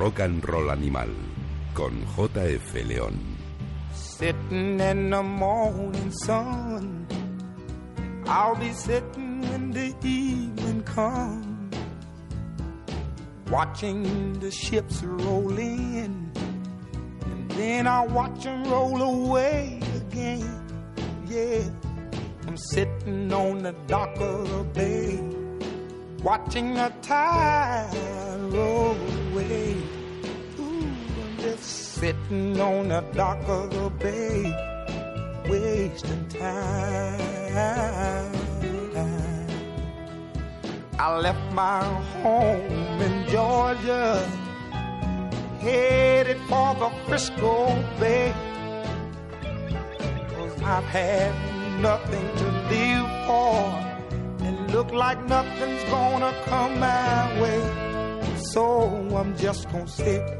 Rock and Roll Animal con JF León. Sitting in the morning sun, I'll be sitting when the evening comes, watching the ships roll in, and then I'll watch them roll away again. Yeah, I'm sitting on the dock of the bay, watching the tide roll away. Sitting on the dock of the bay, wasting time. I left my home in Georgia, headed for the Frisco Bay. Cause I've had nothing to live for, and look like nothing's gonna come my way. So I'm just gonna sit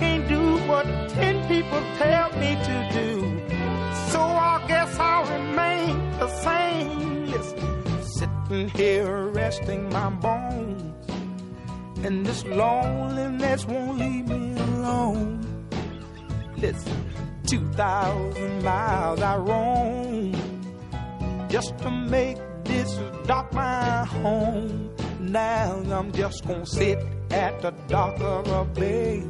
Can't do what ten people tell me to do. So I guess I'll remain the same. Listen, sitting here resting my bones. And this loneliness won't leave me alone. Listen, 2,000 miles I roam just to make this dock my home. Now I'm just gonna sit at the dock of a bay,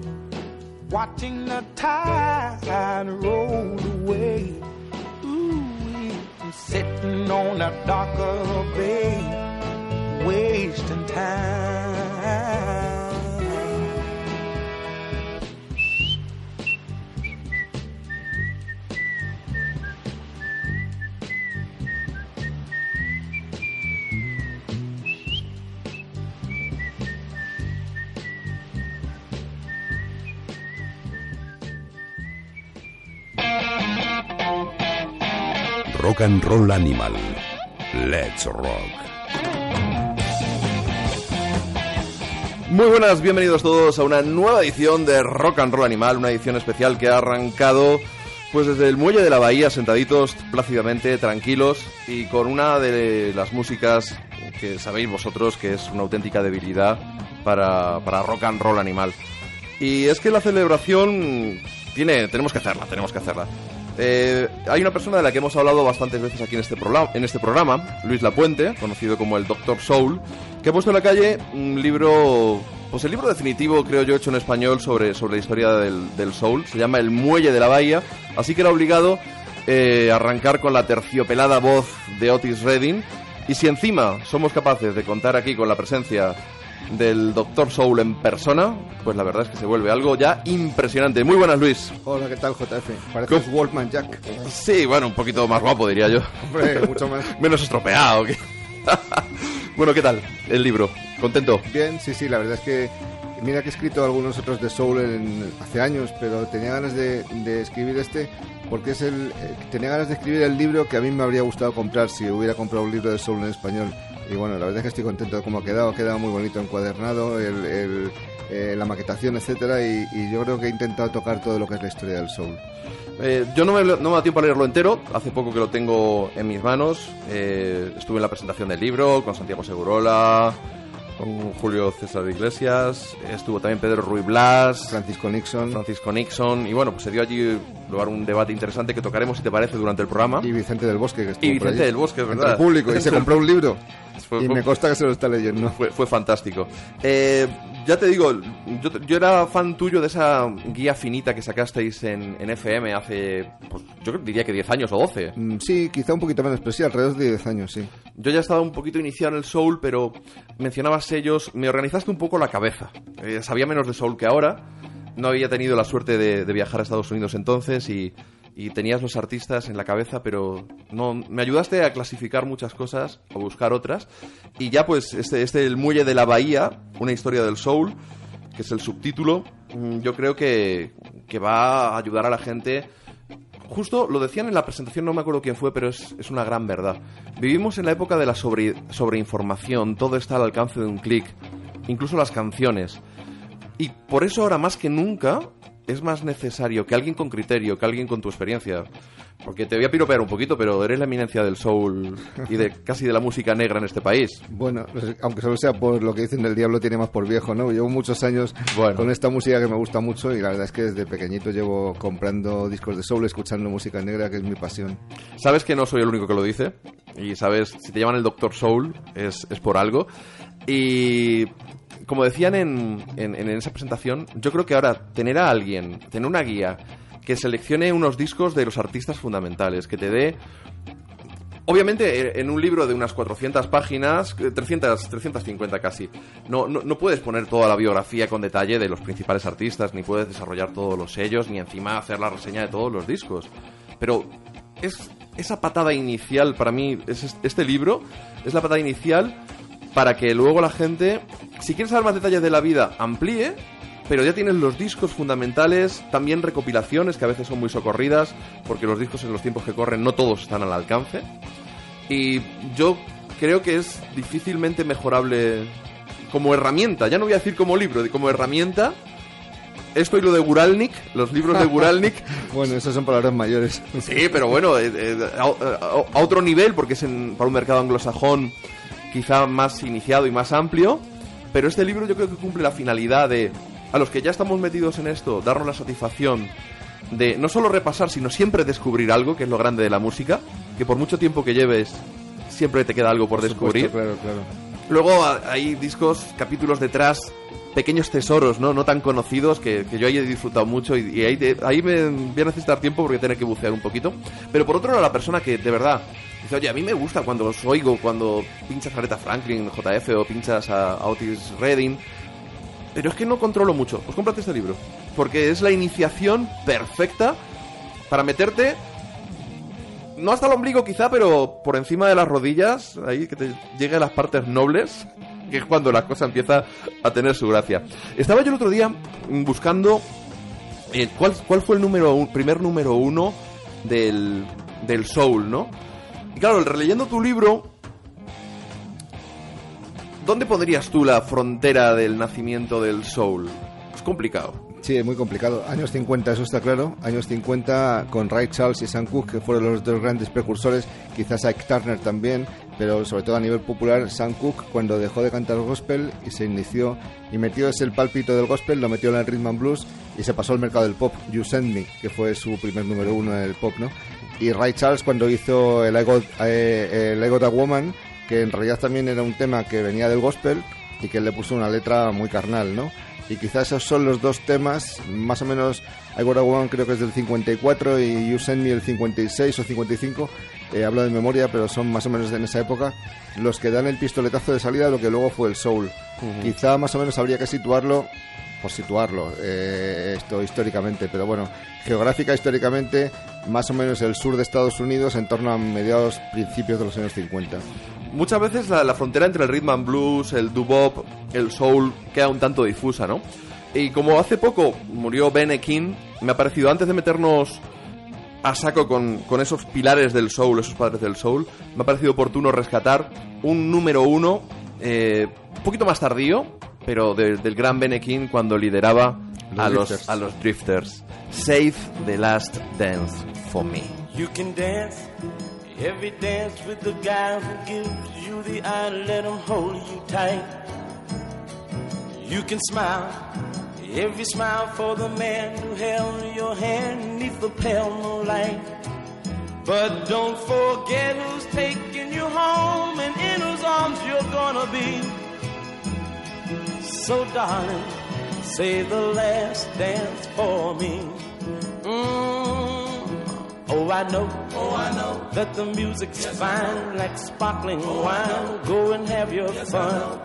watching the tide roll away. Ooh, sitting on a bay, wasting time. Rock and Roll Animal. Let's rock. Muy buenas, bienvenidos todos a una nueva edición de Rock and Roll Animal, una edición especial que ha arrancado pues desde el muelle de la bahía, sentaditos plácidamente, tranquilos y con una de las músicas que sabéis vosotros que es una auténtica debilidad para, para Rock and Roll Animal. Y es que la celebración tiene, tenemos que hacerla, tenemos que hacerla. Eh, hay una persona de la que hemos hablado bastantes veces aquí en este, en este programa, Luis Lapuente, conocido como el Doctor Soul, que ha puesto en la calle un libro, pues el libro definitivo, creo yo, hecho en español sobre, sobre la historia del, del soul. Se llama El Muelle de la Bahía, así que era obligado eh, arrancar con la terciopelada voz de Otis Redding. Y si encima somos capaces de contar aquí con la presencia del Doctor Soul en persona, pues la verdad es que se vuelve algo ya impresionante. Muy buenas, Luis. Hola, ¿qué tal, JF? Pareces Wolfman Jack. Sí, bueno, un poquito más guapo, diría yo. Hombre, mucho más. Menos estropeado. que- bueno, ¿qué tal? El libro. ¿Contento? Bien, sí, sí, la verdad es que mira que he escrito algunos otros de Soul en- hace años, pero tenía ganas de, de escribir este porque es el eh, tenía ganas de escribir el libro que a mí me habría gustado comprar si hubiera comprado un libro de Soul en español. Y bueno, la verdad es que estoy contento de cómo ha quedado, ha quedado muy bonito encuadernado, el, el, eh, la maquetación, etcétera, y, y yo creo que he intentado tocar todo lo que es la historia del Soul. Eh, yo no me, no me da tiempo a leerlo entero. Hace poco que lo tengo en mis manos. Eh, estuve en la presentación del libro con Santiago Segurola, con Julio César de Iglesias. Estuvo también Pedro Ruiz Blas, Francisco Nixon Francisco Nixon. Y bueno, pues se dio allí lugar un debate interesante que tocaremos, si te parece, durante el programa. y Vicente del Bosque, que estuvo Y por Vicente allí. del Bosque, es Entre verdad. el público, y se compró un libro. Fue- y fue- me consta que se lo está leyendo. Fue, fue fantástico. Eh, ya te digo, yo, yo era fan tuyo de esa guía finita que sacasteis en, en FM hace, pues, yo diría que 10 años o 12. Mm, Sí, quizá un poquito menos, pero sí, alrededor de 10 años, sí. Yo ya estaba un poquito iniciado en el soul, pero mencionabas sellos, me organizaste un poco la cabeza. Eh, sabía menos de soul que ahora, no había tenido la suerte de, de viajar a Estados Unidos entonces y, y tenías los artistas en la cabeza, pero no me ayudaste a clasificar muchas cosas, a buscar otras. Y ya pues este, este El Muelle de la Bahía, una historia del soul, que es el subtítulo, mm, yo creo que, que va a ayudar a la gente. Justo lo decían en la presentación, no me acuerdo quién fue, pero es, es una gran verdad. Vivimos en la época de la sobre, sobreinformación, todo está al alcance de un clic, incluso las canciones. Y por eso ahora más que nunca es más necesario que alguien con criterio, que alguien con tu experiencia. Porque te voy a piropear un poquito, pero eres la eminencia del soul y de casi de la música negra en este país. Bueno, pues, aunque solo sea por lo que dicen del diablo tiene más por viejo, ¿no? Llevo muchos años Bueno. con esta música que me gusta mucho y la verdad es que desde pequeñito llevo comprando discos de soul, escuchando música negra, que es mi pasión. Sabes que no soy el único que lo dice. Y sabes, si te llaman el Doctor Soul, es, es por algo. Y como decían en, en- en esa presentación, yo creo que ahora tener a alguien, tener una guía que seleccione unos discos de los artistas fundamentales, que te dé Obviamente, eh, en un libro de unas 400 páginas, eh, 300, 350 casi, no, no, no puedes poner toda la biografía con detalle de los principales artistas, ni puedes desarrollar todos los sellos, ni encima hacer la reseña de todos los discos. Pero es esa patada inicial, para mí, es- este libro, es la patada inicial para que luego la gente, si quiere saber más detalles de la vida, amplíe, pero ya tienes los discos fundamentales, también recopilaciones que a veces son muy socorridas, porque los discos en los tiempos que corren no todos están al alcance. Y yo creo que es difícilmente mejorable como herramienta, ya no voy a decir como libro, como herramienta. Esto y lo de Guralnik, los libros de Guralnik, Bueno, esas son palabras mayores. Sí, pero bueno, eh, eh, a, a- a otro nivel, porque es en- para un mercado anglosajón quizá más iniciado y más amplio. Pero este libro yo creo que cumple la finalidad de, a los que ya estamos metidos en esto, darnos la satisfacción de no solo repasar, sino siempre descubrir algo, que es lo grande de la música, que por mucho tiempo que lleves, siempre te queda algo por, descubrir. Supuesto, claro, claro. Luego hay discos, capítulos detrás, pequeños tesoros, ¿no? No tan conocidos que, que yo ahí he disfrutado mucho y, y ahí, de- ahí me voy a necesitar tiempo porque tener que bucear un poquito. Pero por otro lado, la persona que de verdad dice, oye, a mí me gusta cuando os oigo, cuando pinchas a Aretha Franklin, JF o pinchas a, Otis Redding, pero es que no controlo mucho. Pues cómprate este libro. Porque es la iniciación perfecta para meterte no hasta el ombligo quizá, pero por encima de las rodillas, ahí que te llegue a las partes nobles, que es cuando la cosa empieza a tener su gracia. Estaba yo el otro día buscando eh, cuál, cuál fue el número un- primer número uno del, del soul, ¿no? Y claro, releyendo tu libro, ¿dónde pondrías tú la frontera del nacimiento del soul? Es complicado. Sí, es muy complicado. Años 50, eso está claro. Años 50 con Ray Charles y Sam Cooke, que fueron los dos grandes precursores. Quizás Ike Turner también, pero sobre todo a nivel popular, Sam Cooke, cuando dejó de cantar gospel y se inició y metió ese el pálpito del gospel, lo metió en el rhythm and blues y se pasó al mercado del pop. You Send Me, que fue su primer número uno en el pop, ¿no? Y Ray Charles cuando hizo el I Got, eh, el I Got a Woman, que en realidad también era un tema que venía del gospel y que le puso una letra muy carnal, ¿no? Y quizás esos son los dos temas, más o menos, I Got a Woman creo que es del 54 y You Send Me el 56 o 55, eh, hablo de memoria, pero son más o menos en esa época los que dan el pistoletazo de salida de lo que luego fue el soul. Quizá más o menos habría que situarlo, por situarlo, eh, esto históricamente, pero bueno, geográfica históricamente, más o menos el sur de Estados Unidos en torno a mediados, principios de los años 50. Muchas veces la, la frontera entre el rhythm and blues, el doo-wop, el soul queda un tanto difusa, ¿no? Y como hace poco murió Ben King, me ha parecido, antes de meternos a saco con, con esos pilares del soul, esos padres del soul, me ha parecido oportuno rescatar un número uno, eh, un poquito más tardío, pero de- del gran Ben King cuando lideraba Los a, los, Drifters. a los Drifters. Save the Last Dance for Me. You can dance every dance with the guy who gives you the eye, let him hold you tight. You can smile every smile for the man who held your hand neath the pale moonlight. But don't forget who's taking you home and in whose arms you're gonna be. So darling, say the last dance for me. Mm. Oh, I know. Oh, I know that the music's fine, like sparkling wine. Go and have your fun.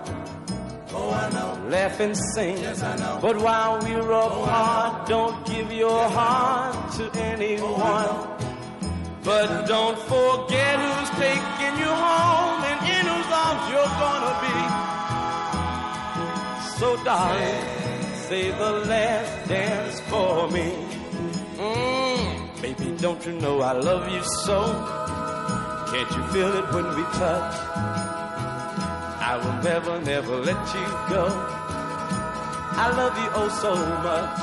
Oh, I know. Laugh and sing. Yes, I know. But while we're apart, don't give your heart to anyone. But don't forget who's taking you home and in whose arms you're gonna be. So darling, say the last dance for me. Mm, baby, don't you know I love you so? Can't you feel it when we touch? I will never, never let you go. I love you oh so much.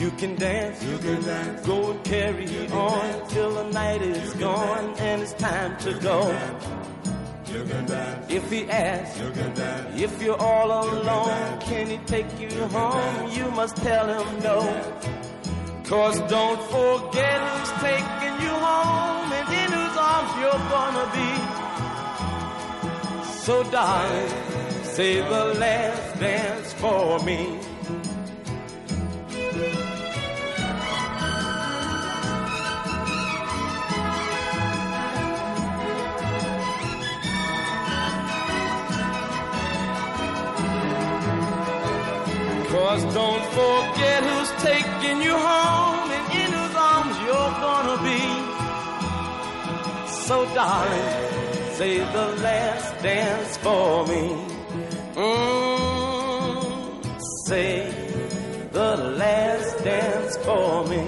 You can dance, you can dance, go and carry on till the night is gone and it's time to go. You can dance. If he asks, you can dance. if you're all alone, can he take you home? You must tell him no. Cause don't forget who's taking you home and in whose arms you're gonna be. So darling, say the last dance for me. Cause don't forget who's taking you So darling, say the last dance for me. Mm, say the last dance for me.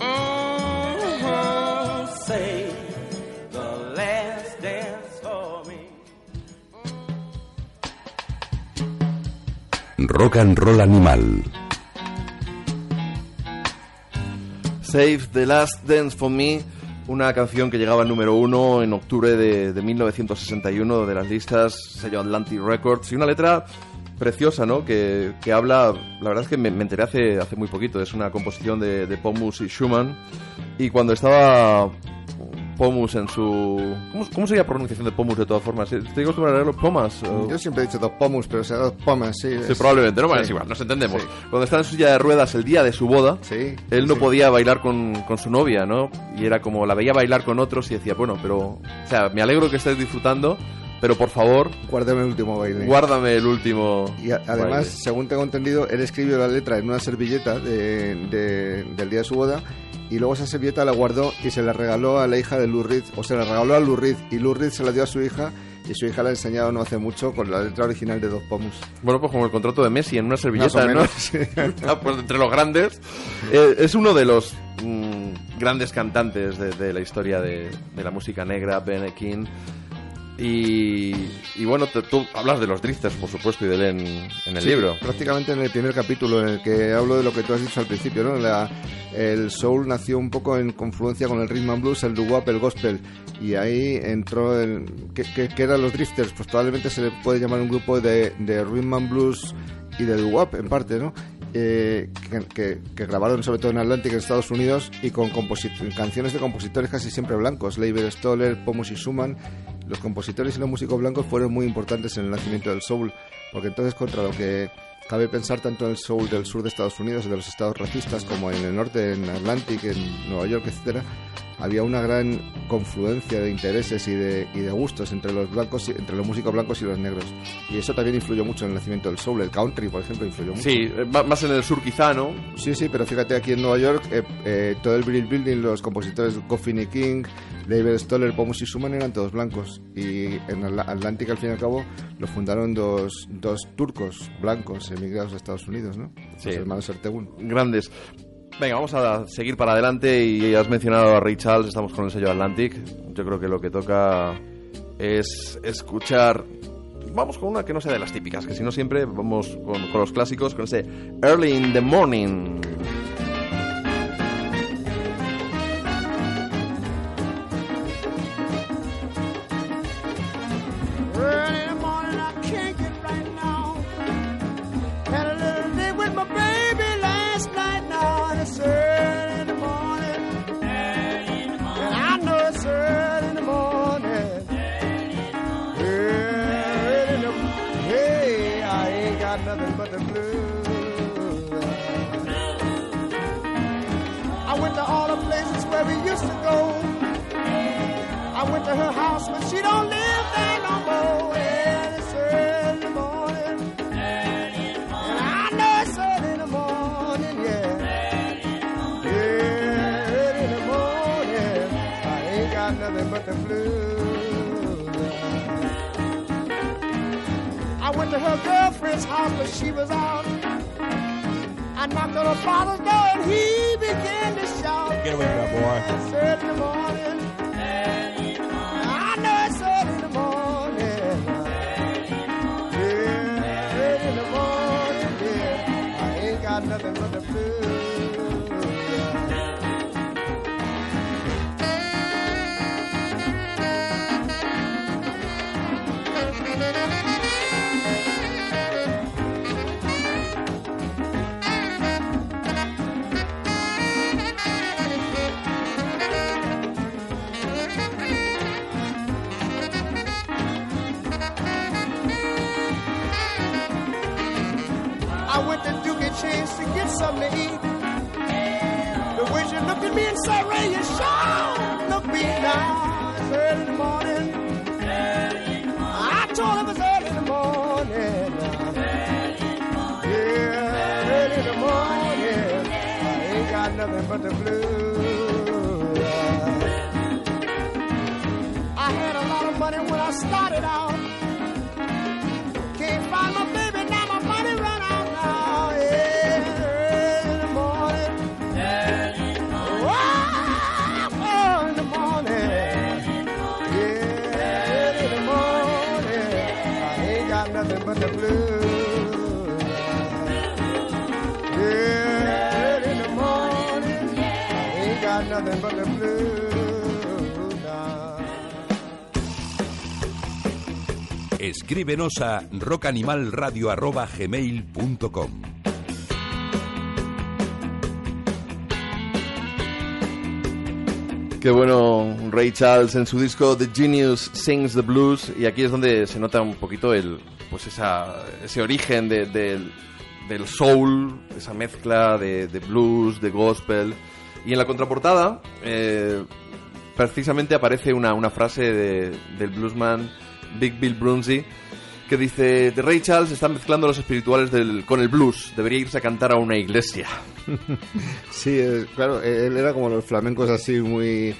Mm, say the last dance for me. Rock and Roll Animal. Save the Last Dance for Me, una canción que llegaba al número uno en octubre de, de 1961 de las listas sello Atlantic Records y una letra preciosa, ¿no? Que, que habla, la verdad es que me, me enteré hace, hace muy poquito, es una composición de, de Pomus y Schumann y cuando estaba Pomus en su... ¿Cómo, cómo sería la pronunciación de Pomus de todas formas? ¿Estoy acostumbrado a leerlo Pomas? o- Yo siempre he dicho dos pomus, pero será dos pomas, sí. Sí, es- probablemente, ¿no? Bueno, sí. es igual, nos entendemos. Sí. Cuando estaba en su silla de ruedas el día de su boda, Sí, él no sí. podía bailar con, con su novia, ¿no? Y era como, la veía bailar con otros y decía, bueno, pero... O sea, me alegro que estés disfrutando, pero por favor, Guárdame el último baile. guárdame el último... Y a- además, baile. según tengo entendido, él escribió la letra en una servilleta de- de- del día de su boda y luego esa servilleta la guardó y se la regaló a la hija de Lou Reed, o se la regaló a Lou Reed y Lou Reed se la dio a su hija y su hija la ha enseñado no hace mucho con la letra original de Dos Pomus. Bueno, pues como el contrato de Messi en una servilleta, o ¿no? menos, sí. Ah, pues entre los grandes. Eh, es uno de los mm, grandes cantantes de, de la historia de, de la música negra, Ben King. Y, y bueno, te- tú hablas de los drifters, por supuesto, y de él en, en el Sí, libro. Prácticamente en el primer capítulo en el que hablo de lo que tú has dicho al principio, ¿no? La- el soul nació un poco en confluencia con el rhythm and blues, el doo-wop, el gospel y ahí entró el ¿qué, qué- qué eran los drifters? Pues probablemente se le puede llamar un grupo de, de rhythm and blues y de doo-wop en parte, ¿no? Eh, que, que- que grabaron sobre todo en Atlantic en Estados Unidos y con canciones de compositores casi siempre blancos, Leiber Stoller, Pomus y Schumann los compositores y los músicos blancos fueron muy importantes en el nacimiento del soul, porque entonces contra lo que cabe pensar tanto en el soul del sur de Estados Unidos, de los estados racistas, como en el norte, en Atlantic, en Nueva York, etcétera, había una gran confluencia de intereses y de, y de gustos entre los blancos, entre los músicos blancos y los negros. Y eso también influyó mucho en el nacimiento del soul. El country, por ejemplo, influyó mucho. Sí, más en el sur quizá, ¿no? Sí, sí, pero fíjate aquí en Nueva York, eh, eh, todo el Brill Building, los compositores Coffin y King, David Stoller, Pomus y Schumann eran todos blancos. Y en Atl- Atlantic, al fin y al cabo, lo fundaron dos, dos turcos blancos emigrados a Estados Unidos, ¿no? Sí. Los hermanos Ertegun. Grandes. Venga, vamos a seguir para adelante y has mencionado a Ray Charles, estamos con el sello Atlantic. Yo creo que lo que toca es escuchar... Vamos con una que no sea de las típicas, que si no siempre vamos con, con los clásicos, con ese Early in the Morning. Got nothing but the now. Escríbenos a rockanimalradio.gmail.com Qué bueno Ray Charles en su disco The Genius Sings the Blues y aquí es donde se nota un poquito el pues esa, ese origen de- del- del soul, esa mezcla de, de blues, de gospel y en la contraportada eh, precisamente aparece una, una frase de- del bluesman Big Bill Brunsey que dice Ray Charles está mezclando los espirituales del- con el blues, debería irse a cantar a una iglesia. Sí, eh, claro, él era como los flamencos así muy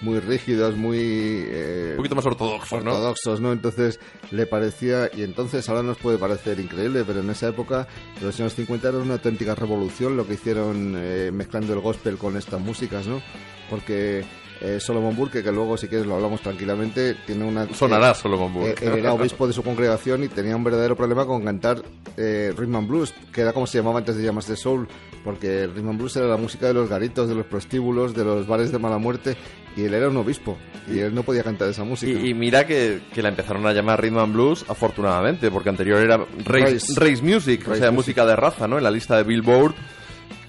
muy rígidos, muy eh, Un poquito más ortodoxo, ¿no? ortodoxos, ¿no? Entonces le parecía, y entonces ahora nos puede parecer increíble, pero en esa época, en los años 50, era una auténtica revolución lo que hicieron eh, mezclando el gospel con estas músicas, ¿no? Porque eh, Solomon Burke, que luego si quieres lo hablamos tranquilamente, tiene una... Sonará eh, Solomon Burke. eh, era obispo de su congregación y tenía un verdadero problema con cantar eh, rhythm and blues, que era como se llamaba antes de llamarse soul, porque rhythm and blues era la música de los garitos, de los prostíbulos, de los bares de mala muerte, y él era un obispo, y él no podía cantar esa música. Y, y mira que, que la empezaron a llamar Rhythm and Blues, afortunadamente, porque anterior era Race, Race. Race Music, o sea, Music. música de raza, ¿no? En la lista de Billboard,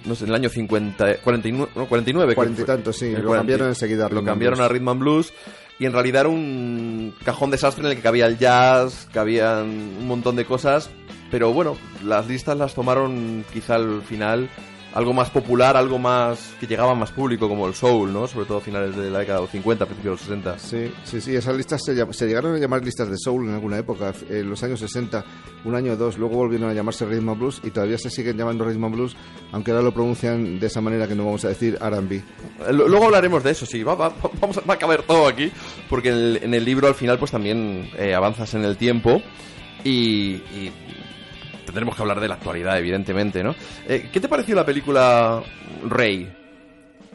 no sé, en el año 50, 49, no, 49. creo Cuarenta y que fue. tantos, sí, lo cambiaron enseguida a Lo cambiaron Blues. a Rhythm and Blues, y en realidad era un cajón desastre en el que cabía el jazz, cabían un montón de cosas, pero bueno, las listas las tomaron quizá al final algo más popular, algo más que llegaba más público, como el soul, ¿no? Sobre todo a finales de la década de los 50, principios de los 60. Sí, sí, sí, esas listas se, llam- se llegaron a llamar listas de soul en alguna época, en los años 60, un año o dos, luego volvieron a llamarse Rhythm and Blues y todavía se siguen llamando Rhythm and Blues, aunque ahora lo pronuncian de esa manera que no vamos a decir R&B. Eh, Luego hablaremos de eso, sí, va, va- vamos a, va a caber todo aquí, porque en el, en el libro al final pues también eh, avanzas en el tiempo y, y tendremos que hablar de la actualidad, evidentemente, ¿no? Eh, ¿Qué te pareció la película Rey?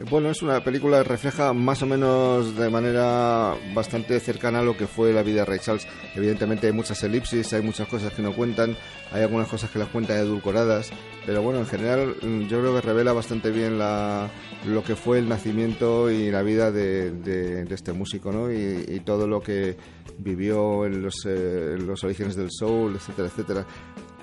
Bueno, es una película que refleja más o menos de manera bastante cercana a lo que fue la vida de Ray Charles. Evidentemente hay muchas elipsis, hay muchas cosas que no cuentan, hay algunas cosas que las cuentan edulcoradas, pero bueno, en general mm, yo creo que revela bastante bien la, lo que fue el nacimiento y la vida de, de- de este músico, ¿no? Y, y todo lo que vivió en los, eh, en los orígenes del soul, etcétera, etcétera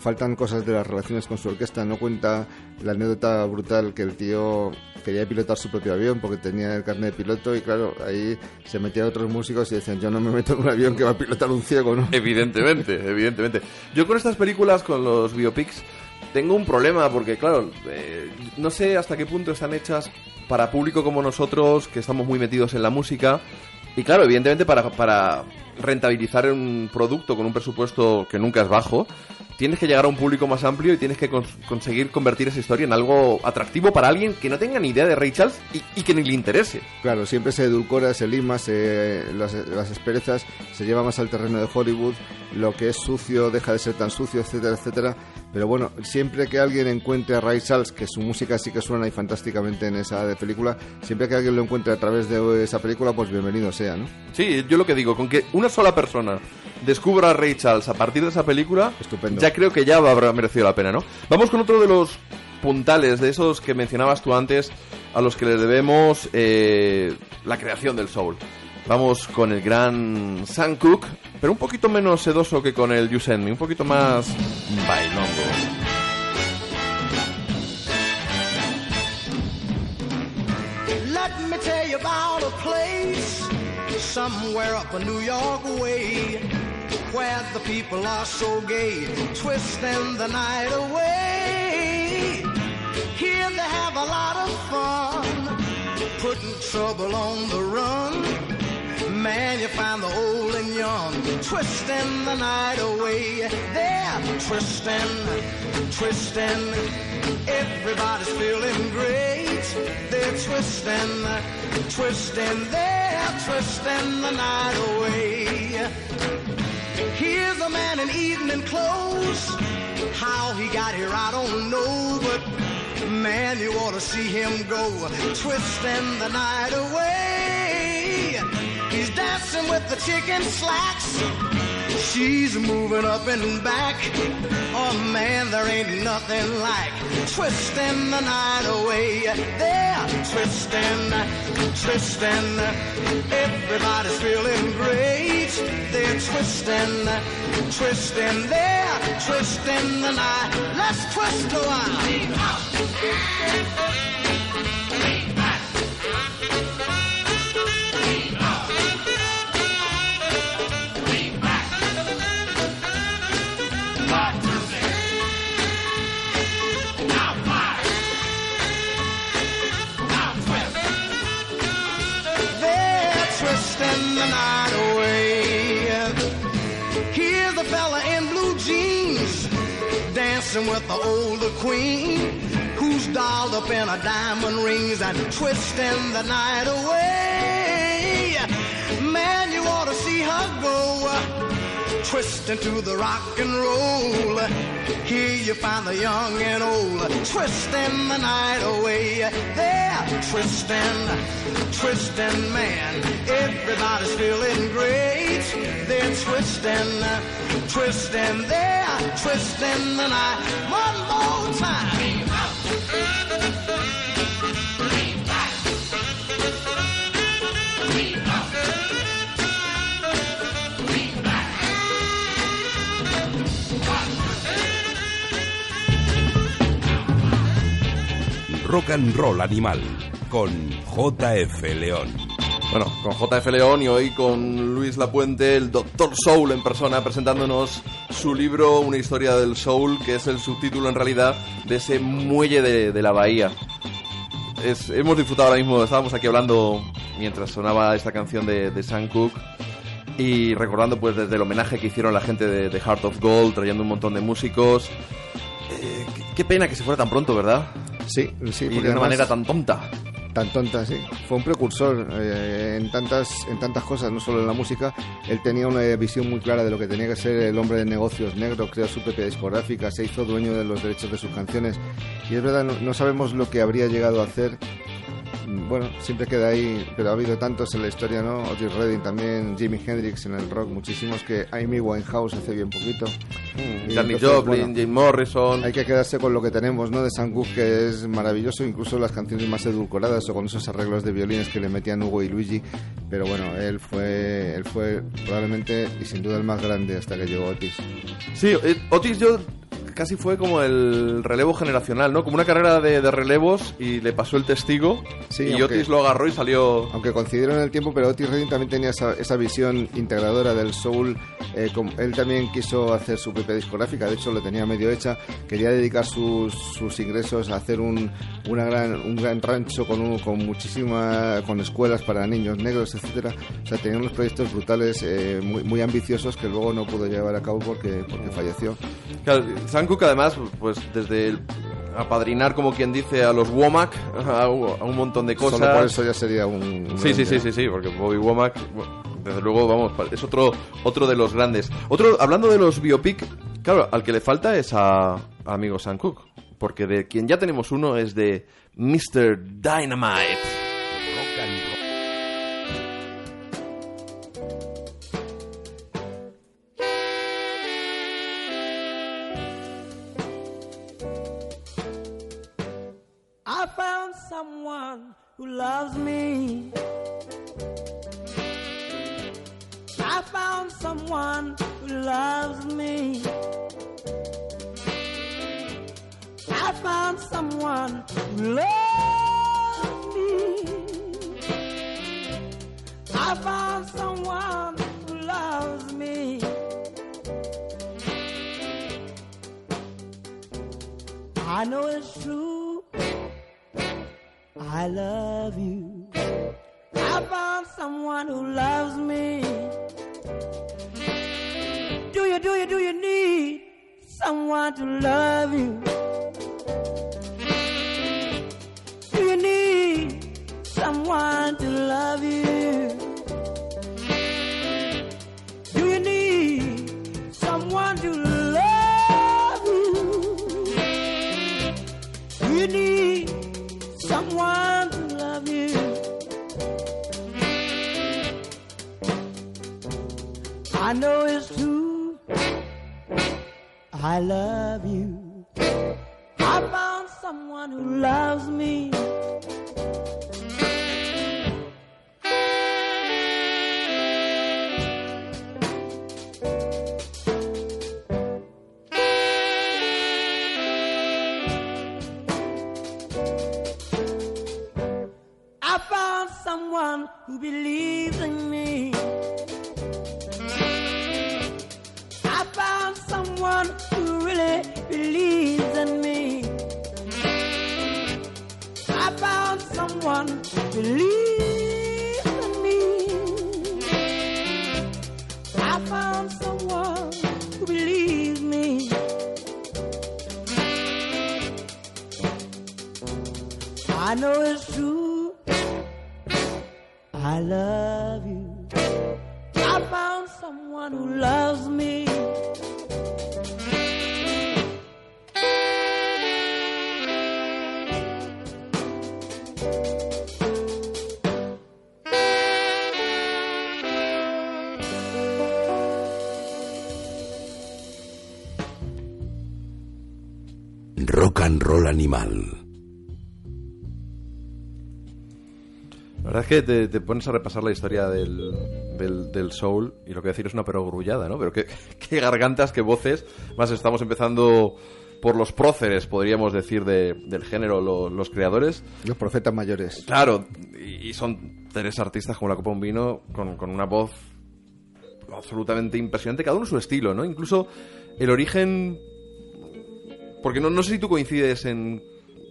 faltan cosas de las relaciones con su orquesta. No cuenta la anécdota brutal que el tío quería pilotar su propio avión porque tenía el carnet de piloto y claro, ahí se metían otros músicos y decían yo no me meto en un avión que va a pilotar un ciego, ¿no? Evidentemente, evidentemente. Yo con estas películas, con los biopics, tengo un problema porque, claro, eh, no sé hasta qué punto están hechas para público como nosotros, que estamos muy metidos en la música. Y claro, evidentemente para, para rentabilizar un producto con un presupuesto que nunca es bajo, tienes que llegar a un público más amplio y tienes que cons- conseguir convertir esa historia en algo atractivo para alguien que no tenga ni idea de Ray Charles y, y que ni le interese. Claro, siempre se edulcora, se lima, se, las, las asperezas, se lleva más al terreno de Hollywood, lo que es sucio deja de ser tan sucio, etcétera, etcétera. Pero bueno, siempre que alguien encuentre a Ray Charles, que su música sí que suena ahí fantásticamente en esa de película, siempre que alguien lo encuentre a través de esa película, pues bienvenido sea, ¿no? Sí, yo lo que digo, con que una sola persona descubra a Ray Charles a partir de esa película, Estupendo. ya creo que ya habrá merecido la pena, ¿no? Vamos con otro de los puntales, de esos que mencionabas tú antes, a los que les debemos eh, la creación del soul. Vamos con el gran Sam Cooke, pero un poquito menos sedoso que con el You Send Me, un poquito más bailongo. Let me tell you about a place somewhere up in New York way where the people are so gay, twisting the night away. Here they have a lot of fun, putting trouble on the run. Man, you find the old and young twisting the night away. They're twisting, twisting. Everybody's feeling great. They're twisting, twisting. They're twisting the night away. Here's a man in evening clothes. How he got here, I don't know, but man, you ought to see him go, twisting the night away. Dancing with the chicken slacks. She's moving up and back. Oh man, there ain't nothing like twisting the night away. They're twisting, twisting. Everybody's feeling great. They're twisting, twisting. They're twisting the night. Let's twist a while. The night away. Here's the fella in blue jeans dancing with the older queen who's dolled up in her diamond rings and twisting the night away. Man, you ought to see her go twisting to the rock and roll. Here you find the young and old twisting the night away. They're twisting, twisting, man. Everybody's feeling great. They're twisting, twisting, they're twisting the night. One more time. Rock and Roll Animal con JF León. Bueno, con JF León y hoy con Luis Lapuente, el Doctor Soul en persona, presentándonos su libro Una historia del Soul, que es el subtítulo en realidad de ese muelle de, la bahía. Es- hemos disfrutado ahora mismo, estábamos aquí hablando mientras sonaba esta canción de, de Sam Cooke y recordando pues desde el homenaje que hicieron la gente de, de Heart of Gold, trayendo un montón de músicos. Eh, qué, qué pena que se fuera tan pronto, ¿verdad? Sí, sí, y de una además- manera tan tonta. tan tonta, sí. Fue un precursor eh, en tantas en tantas cosas, no solo en la música. Él tenía una visión muy clara de lo que tenía que ser el hombre de negocios negro, creó su propia discográfica, se hizo dueño de los derechos de sus canciones. Y es verdad, no, no sabemos lo que habría llegado a hacer. Mm, Bueno, siempre queda ahí, pero ha habido tantos en la historia, ¿no? Otis Redding también, Jimi Hendrix en el rock, muchísimos que Amy Winehouse hace bien poquito. Y Janis entonces, Joplin, bueno, Jim Morrison. hay que quedarse con lo que tenemos, ¿no? De Sam Cooke, que es maravilloso, incluso las canciones más edulcoradas o con esos arreglos de violines que le metían Hugo y Luigi. Pero bueno, él fue, él fue probablemente y sin duda el más grande hasta que llegó Otis. Sí, eh, Otis yo casi fue como el relevo generacional, ¿no? Como una carrera de, de relevos y le pasó el testigo Sí, y aunque- Otis lo agarró y salió... Aunque coincidieron en el tiempo, pero Otis Redding también tenía esa, esa visión integradora del soul eh, como- él también quiso hacer su propia discográfica, de hecho lo tenía medio hecha, quería dedicar sus, sus ingresos a hacer un, una gran, un gran rancho con, un- con muchísima, con escuelas para niños negros, etcétera. O sea, tenía unos proyectos brutales, eh, muy, muy ambiciosos que luego no pudo llevar a cabo porque, porque falleció. Claro, Sam Cooke además, pues desde el apadrinar, como quien dice, a los Womack, a, un montón de cosas. Solo por eso ya sería un... Sí, sí, sí, sí, sí, porque Bobby Womack, desde luego, vamos, es otro, otro de los grandes. Otro, hablando de los biopic, claro, al que le falta es a, a amigo Sam Cooke, porque de quien ya tenemos uno es de Mr. Dynamite. Rock and roll animal. La verdad es que te, te pones a repasar la historia del, del, del soul y lo que voy a decir es una perogrullada, ¿no? Pero qué, qué gargantas, qué voces. Más estamos empezando por los próceres, podríamos decir, de- del género, lo- los creadores. Los profetas mayores. Claro, y, y son tres artistas como la copa de un vino con, con una voz absolutamente impresionante, cada uno su estilo, ¿no? Incluso el origen... Porque no, no sé si tú coincides en,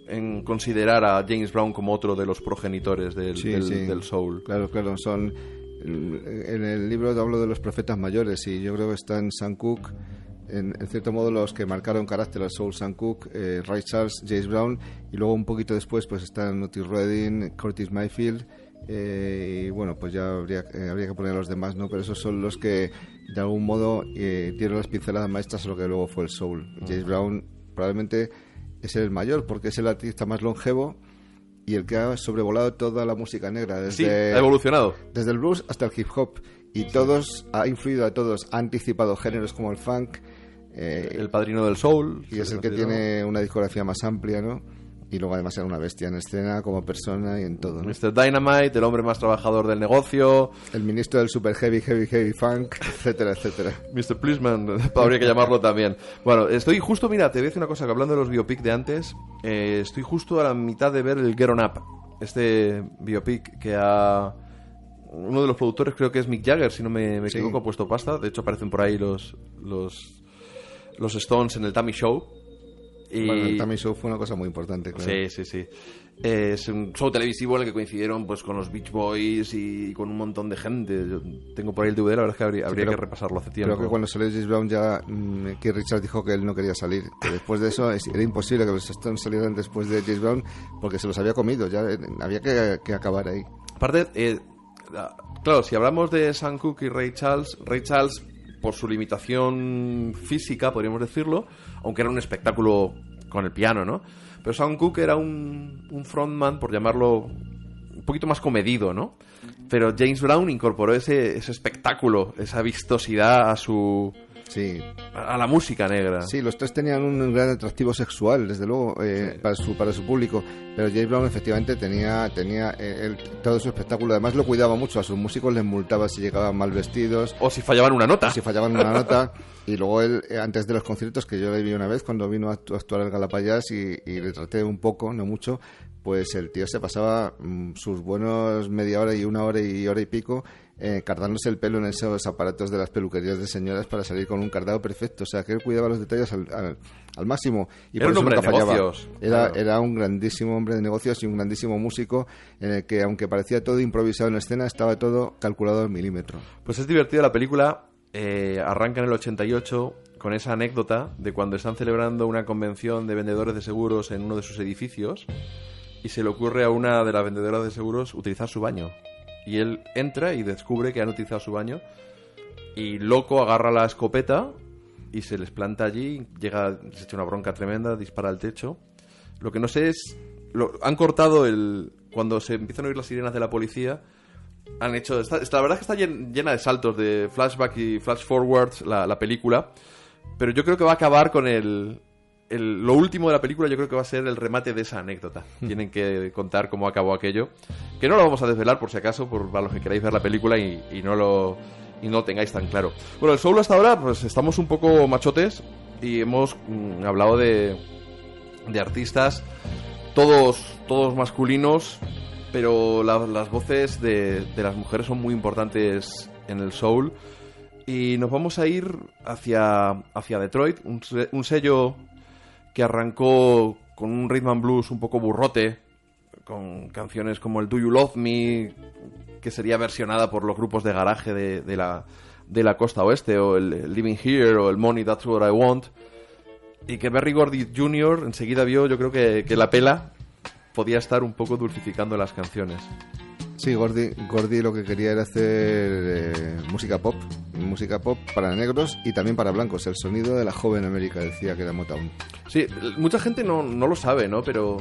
en considerar a James Brown como otro de los progenitores del, Sí, del, sí. del soul. Claro, claro, son... En el libro hablo de los profetas mayores y yo creo que están Sam Cooke, en, en cierto modo los que marcaron carácter al soul Sam Cooke, eh, Ray Charles, James Brown y luego un poquito después pues están Otis Redding, Curtis Mayfield eh, y bueno pues ya habría, eh, habría que poner a los demás, ¿no? Pero esos son los que de algún modo eh, dieron las pinceladas maestras a lo que luego fue el soul. James Brown probablemente es el mayor porque es el artista más longevo y el que ha sobrevolado toda la música negra desde Sí, ha evolucionado. desde el blues hasta el hip hop y todos ha influido a todos ha anticipado géneros como el funk eh, El padrino del soul. y es el que tiene una discografía más amplia no y luego además era una bestia en escena como persona y en todo ¿no? Mr. Dynamite, el hombre más trabajador del negocio. el ministro del super heavy heavy heavy funk etcétera etcétera Mr. Policeman, habría que llamarlo también. Bueno, estoy justo, mira, te voy a decir una cosa, que hablando de los biopic de antes, eh, estoy justo a la mitad de ver el Get On Up, este biopic que ha uno de los productores creo que es Mick Jagger, si no me, me Sí. equivoco, ha puesto pasta. De hecho, aparecen por ahí los, los, los Stones en el Tammy Show. Y... Bueno, el Tammy Show fue una cosa muy importante, claro. Sí, sí, sí. Es un show televisivo en el que coincidieron pues con los Beach Boys y con un montón de gente. Yo tengo por ahí el DVD, la verdad es que habría, habría creo- que repasarlo hace tiempo. Creo que cuando salió James Brown ya mm, Keith Richards dijo que él no quería salir. Que después de eso es- era imposible que los Stones salieran después de James Brown porque se los había comido. Ya eh, había que, que acabar ahí. Aparte, eh, la- claro, si hablamos de Sam Cooke y Ray Charles, Ray Charles, por su limitación física, podríamos decirlo, aunque era un espectáculo con el piano, ¿no? Pero Sam Cooke era un, un frontman, por llamarlo un poquito más comedido, ¿no? Pero James Brown incorporó ese, ese espectáculo, esa vistosidad a su Sí, a la música negra. sí, los tres tenían un gran atractivo sexual, desde luego, eh, para, su, para su público. Pero James Brown efectivamente tenía, tenía eh, él, todo su espectáculo. Además lo cuidaba mucho. A sus músicos les multaba si llegaban mal vestidos, O si fallaban una nota. si fallaban una nota. Y luego él, eh, antes de los conciertos, que yo le vi una vez cuando vino a actu- a actuar al Galapayas y, y le traté un poco, no mucho, pues el tío se pasaba mm, sus buenos media hora y una hora y hora y pico eh, cardándose el pelo en esos aparatos de las peluquerías de señoras para salir con un cardado perfecto. O sea, que él cuidaba los detalles al, al- al máximo. Y Era por un eso hombre nunca de fallaba. negocios, Era, claro. era un grandísimo hombre de negocios y un grandísimo músico en el que, aunque parecía todo improvisado en escena, estaba todo calculado al milímetro. Pues es divertido la película. eh, arranca en el 88 con esa anécdota de cuando están celebrando una convención de vendedores de seguros en uno de sus edificios y se le ocurre a una de las vendedoras de seguros utilizar su baño. Y él entra y descubre que han utilizado su baño y loco agarra la escopeta y se les planta allí, llega, se echa una bronca tremenda, dispara al techo. Lo que no sé es, lo- han cortado el cuando se empiezan a oír las sirenas de la policía, han hecho. Está, la verdad es que está llen- llena de saltos, de flashback y flash forwards la película. Pero yo creo que va a acabar con el, el- Lo último de la película, yo creo que va a ser el remate de esa anécdota. Tienen que contar cómo acabó aquello. Que no lo vamos a desvelar por si acaso, por, para los que queráis ver la película y, y no lo. Y no lo tengáis tan claro. Bueno, el soul hasta ahora, pues estamos un poco machotes y hemos mm, hablado de, de artistas, todos, todos masculinos, pero la- las voces de, de las mujeres son muy importantes en el soul. Y nos vamos a ir hacia, hacia Detroit, un sello que arrancó con un rhythm and blues un poco burrote, con canciones como el Do You Love Me, que sería versionada por los grupos de garaje de, de la, de la costa oeste, o el Living Here, o el Money That's What I Want. Y que Berry Gordy Jr. enseguida vio, yo creo que, que la pela podía estar un poco dulcificando las canciones. Sí, Gordy, Gordy lo que quería era hacer eh, música pop, música pop para negros y también para blancos. El sonido de la joven América decía que era Motown. Sí, mucha gente no, no lo sabe, ¿no? Pero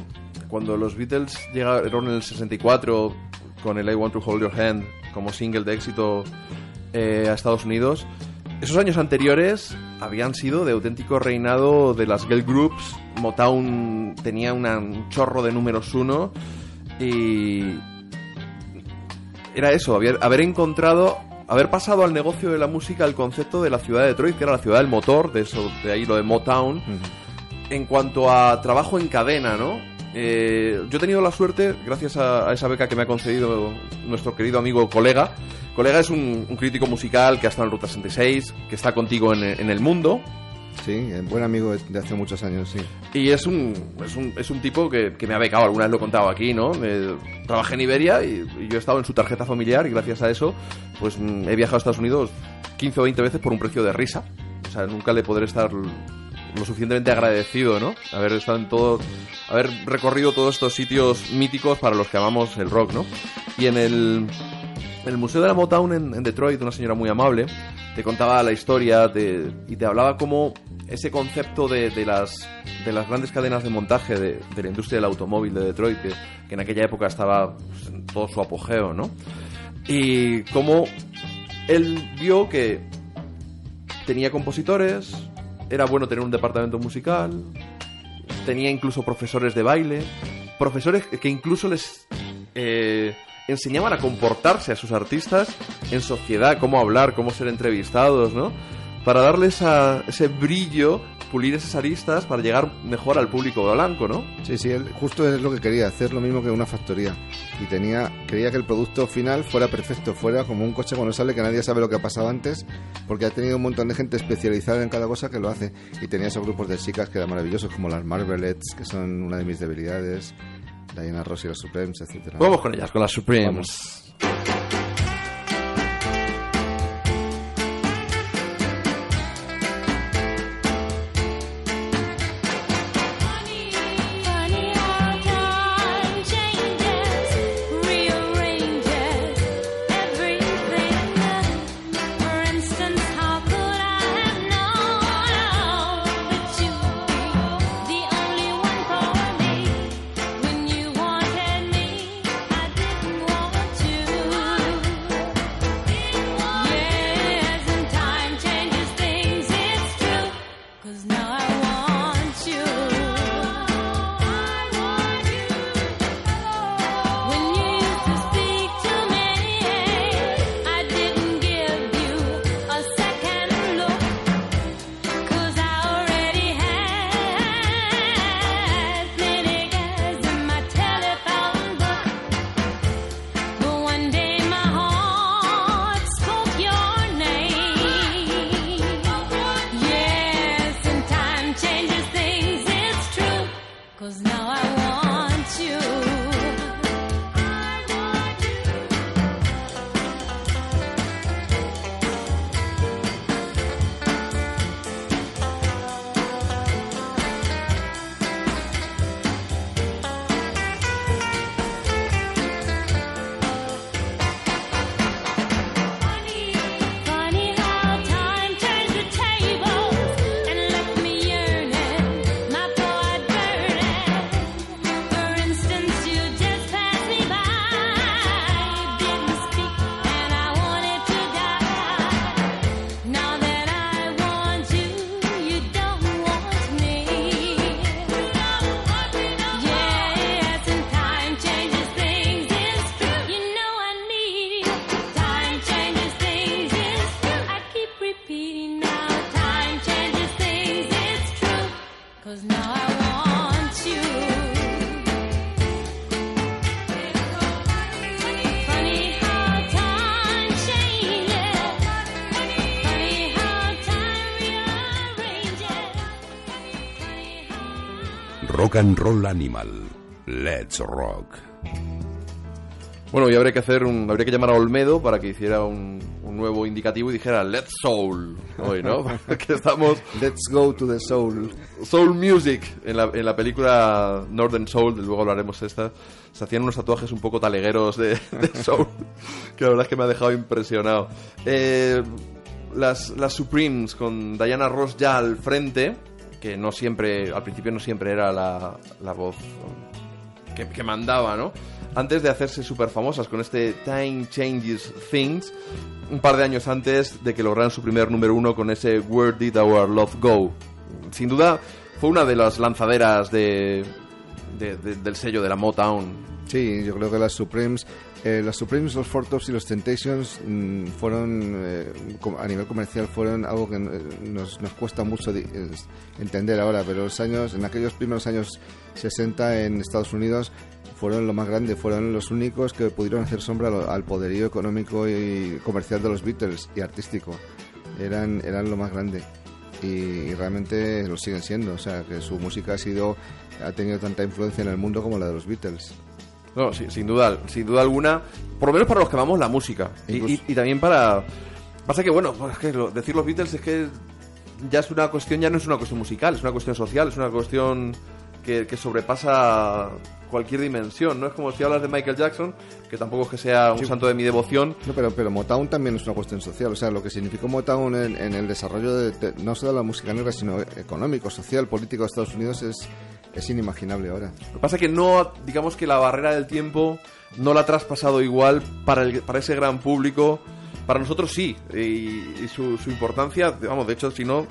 cuando los Beatles llegaron en el 64 con el I Want to Hold Your Hand como single de éxito eh, a Estados Unidos, esos años anteriores habían sido de auténtico reinado de las girl groups. Motown tenía una- un chorro de números uno y era eso, haber, haber encontrado, haber pasado al negocio de la música el concepto de la ciudad de Detroit, que era la ciudad del motor, de eso, de ahí lo de Motown en cuanto a trabajo en cadena, ¿no? Eh, yo he tenido la suerte, gracias a, a esa beca que me ha concedido nuestro querido amigo colega. Colega es un, un crítico musical que ha estado en Ruta 66, que está contigo en, en el mundo. Sí, eh, buen amigo de hace muchos años, sí. Y es un, es un, es un tipo que, que me ha becado, alguna vez lo he contado aquí, ¿no? Eh, trabajé en Iberia y, yo he estado en su tarjeta familiar y gracias a eso, pues mm, he viajado a Estados Unidos 15 o 20 veces por un precio de risa. O sea, nunca le podré estar lo suficientemente agradecido, ¿no? Haber estado en todo, haber recorrido todos estos sitios míticos para los que amamos el rock, ¿no? Y en el, en el Museo de la Motown en, Detroit, una señora muy amable te contaba la historia y te hablaba como ese concepto de, de las, de las grandes cadenas de montaje de, de la industria del automóvil de Detroit, que, que en aquella época estaba pues, en todo su apogeo, ¿no? Y cómo él vio que tenía compositores, era bueno tener un departamento musical, tenía incluso profesores de baile, profesores que incluso les eh, enseñaban a comportarse a sus artistas en sociedad, cómo hablar, cómo ser entrevistados, ¿no? para darle esa- ese brillo, pulir esas aristas para llegar mejor al público blanco, ¿no? Sí, sí, él justo es lo que quería, hacer lo mismo que una factoría. Y tenía, quería que el producto final fuera perfecto, fuera como un coche cuando sale que nadie sabe lo que ha pasado antes, porque ha tenido un montón de gente especializada en cada cosa que lo hace. Y tenía esos grupos de chicas que eran maravillosos, como las Marvelettes, que son una de mis debilidades, Diana Ross y los Supremes, etcétera. Vamos con ellas, con las Supremes. Funny Rock and Roll Animal. Let's Rock. Bueno, y habría que hacer un, habría que llamar a Olmedo para que hiciera un, un nuevo indicativo y dijera Let's Soul hoy, ¿no? que estamos Let's go to the soul. Soul Music en la, en la película Northern Soul, de luego hablaremos de esta, se hacían unos tatuajes un poco talegueros de, de Soul, que la verdad es que me ha dejado impresionado. Eh, las, las Supremes con Diana Ross ya al frente, que no siempre, al principio no siempre era la, la voz que, mandaba, ¿no? Antes de hacerse súper famosas con este Time Changes Things, un par de años antes de que lograran su primer número uno con ese Where Did Our Love Go. Sin duda, fue una de las lanzaderas de, de- de- del sello de la Motown. Sí, yo creo que las Supremes, eh, las Supremes, los Four Tops y los Temptations mm, fueron, eh, a nivel comercial, fueron algo que eh, nos, cuesta mucho es- entender ahora, pero los años, en aquellos primeros años 60 en Estados Unidos fueron lo más grande, fueron los únicos que pudieron hacer sombra al, al poderío económico y comercial de los Beatles y artístico. Eran, eran lo más grande. Y, y realmente lo siguen siendo, o sea, que su música ha sido ha tenido tanta influencia en el mundo como la de los Beatles. No, sí, sin duda, sin duda alguna, por lo menos para los que amamos la música. Y- y también para... Pasa que, bueno, pues es que lo- decir los Beatles es que ya es una cuestión, ya no es una cuestión musical, es una cuestión social, es una cuestión que, que sobrepasa cualquier dimensión, ¿no? Es como si hablas de Michael Jackson, que tampoco es que sea un santo de mi devoción, No, pero, pero Motown también es una cuestión social. O sea, lo que significó Motown en, en el desarrollo de, de- no solo de la música negra, sino económico, social, político de Estados Unidos es, es inimaginable ahora. Lo que pasa es que no, digamos que la barrera del tiempo no la ha traspasado igual para, el, para ese gran público. Para nosotros sí, y, y su, su importancia, vamos, de hecho, si no,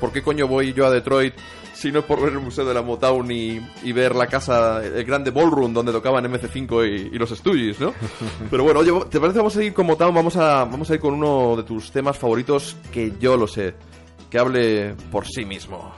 ¿por qué coño voy yo a Detroit si no es por ver el Museo de la Motown y, y ver la casa, el grande ballroom donde tocaban MC5 y, y los Stooges, ¿no? Pero bueno, oye, ¿te parece? Vamos a ir con Motown, vamos a, vamos a ir con uno de tus temas favoritos que yo lo sé. que hable por sí mismo.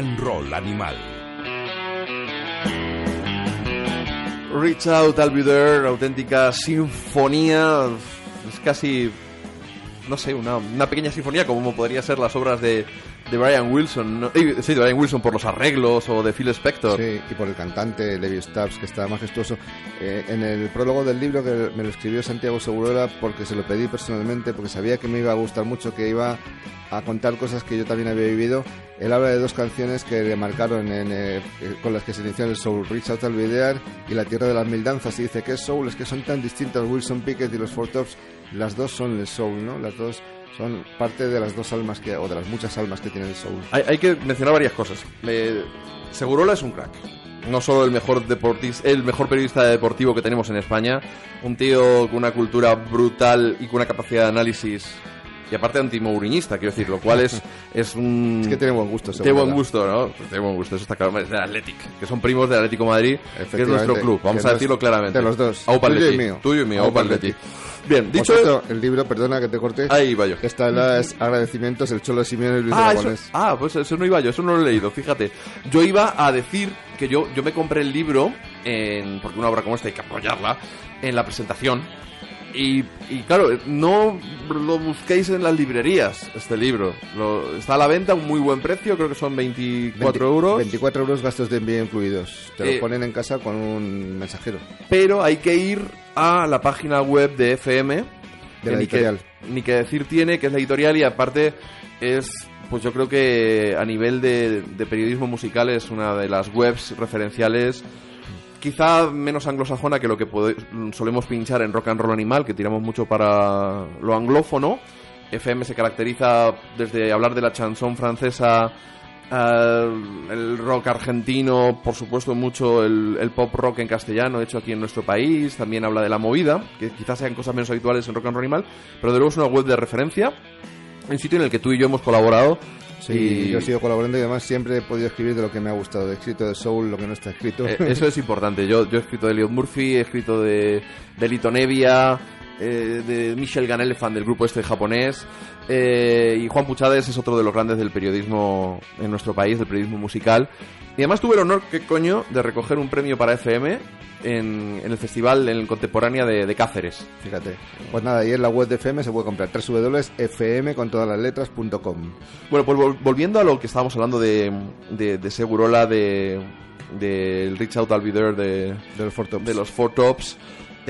And Roll Animal. Reach Out, I'll auténtica sinfonía, es casi, no sé, una, una pequeña sinfonía como podría ser las obras de, de Brian Wilson, sí, Brian Wilson por los arreglos o de Phil Spector. Sí, y por el cantante Levi Stubbs, que está majestuoso. Eh, en el prólogo del libro, que me lo escribió Santiago Segurola, porque se lo pedí personalmente, porque sabía que me iba a gustar mucho, que iba a contar cosas que yo también había vivido. Él habla de dos canciones que le marcaron eh, eh, con las que se inició el soul, Reach Out al Videar y La Tierra de las Mil Danzas. Y dice que es soul, es que son tan distintas Wilson Pickett y los Four Tops. Las dos son el soul, ¿no? Las dos son parte de las dos almas que, o de las muchas almas que tiene el soul. Hay, hay que mencionar varias cosas. Segurola es un crack. No solo el mejor el mejor periodista deportivo que tenemos en España, un tío con una cultura brutal y con una capacidad de análisis y aparte antimouriñista, quiero decir, lo cual es, es un... Es que tiene buen gusto, Tiene buen gusto, ¿no? Pues tiene buen gusto, eso está claro. Es del Athletic, que son primos del Atlético Madrid, que es nuestro club, vamos a es- decirlo claramente. de los dos, Aupa tuyo y Athletic, mío. Tuyo y mío, Aupa Aupa. Bien, dicho... cierto, el libro, perdona que te corte, Ahí va yo. está en los agradecimientos el Cholo Simeone y Luis Ah, eso, ah, pues eso no iba yo, eso no lo he leído, fíjate. Yo iba a decir que yo, yo me compré el libro, en, porque una obra como esta hay que apoyarla, en la presentación. Y, y claro, no lo busquéis en las librerías, este libro. Lo- está a la venta a un muy buen precio, creo que son 24 20 euros. 24 euros gastos de envío incluidos. Te Eh, lo ponen en casa con un mensajero. Pero hay que ir a la página web de FM. De que la ni que- editorial. ni que decir tiene, que es la editorial y aparte es, pues yo creo que a nivel de, de periodismo musical es una de las webs referenciales quizá menos anglosajona que lo que solemos pinchar en Rock and Roll Animal, que tiramos mucho para lo anglófono. FM se caracteriza desde hablar de la chanson francesa Ah, el rock argentino, por supuesto, mucho el, el pop rock en castellano hecho aquí en nuestro país. También habla de la movida, que quizás sean cosas menos habituales en Rock and Roll Animal, pero de luego es una web de referencia. Un sitio en el que tú y yo hemos colaborado. Sí, y yo he sido colaborando y además siempre he podido escribir de lo que me ha gustado. He escrito de soul, lo que no está escrito. Eh, eso es importante. Yo, yo he escrito de Elliot Murphy, he escrito de, de Lito Nevia, eh, de Michel Ganelefan del grupo este japonés. eh, y Juan Puchades es otro de los grandes del periodismo en nuestro país, del periodismo musical. Y además tuve el honor, qué coño, de recoger un premio para FM en, en el festival en Contemporánea de, de Cáceres. Fíjate. Pues nada, ahí en la web de FM se puede comprar www.fm con todas las letras.com. Bueno, pues vol- volviendo a lo que estábamos hablando de, de, de Segurola, de del Reach Out There, de, De los Four Tops. de los Four Tops,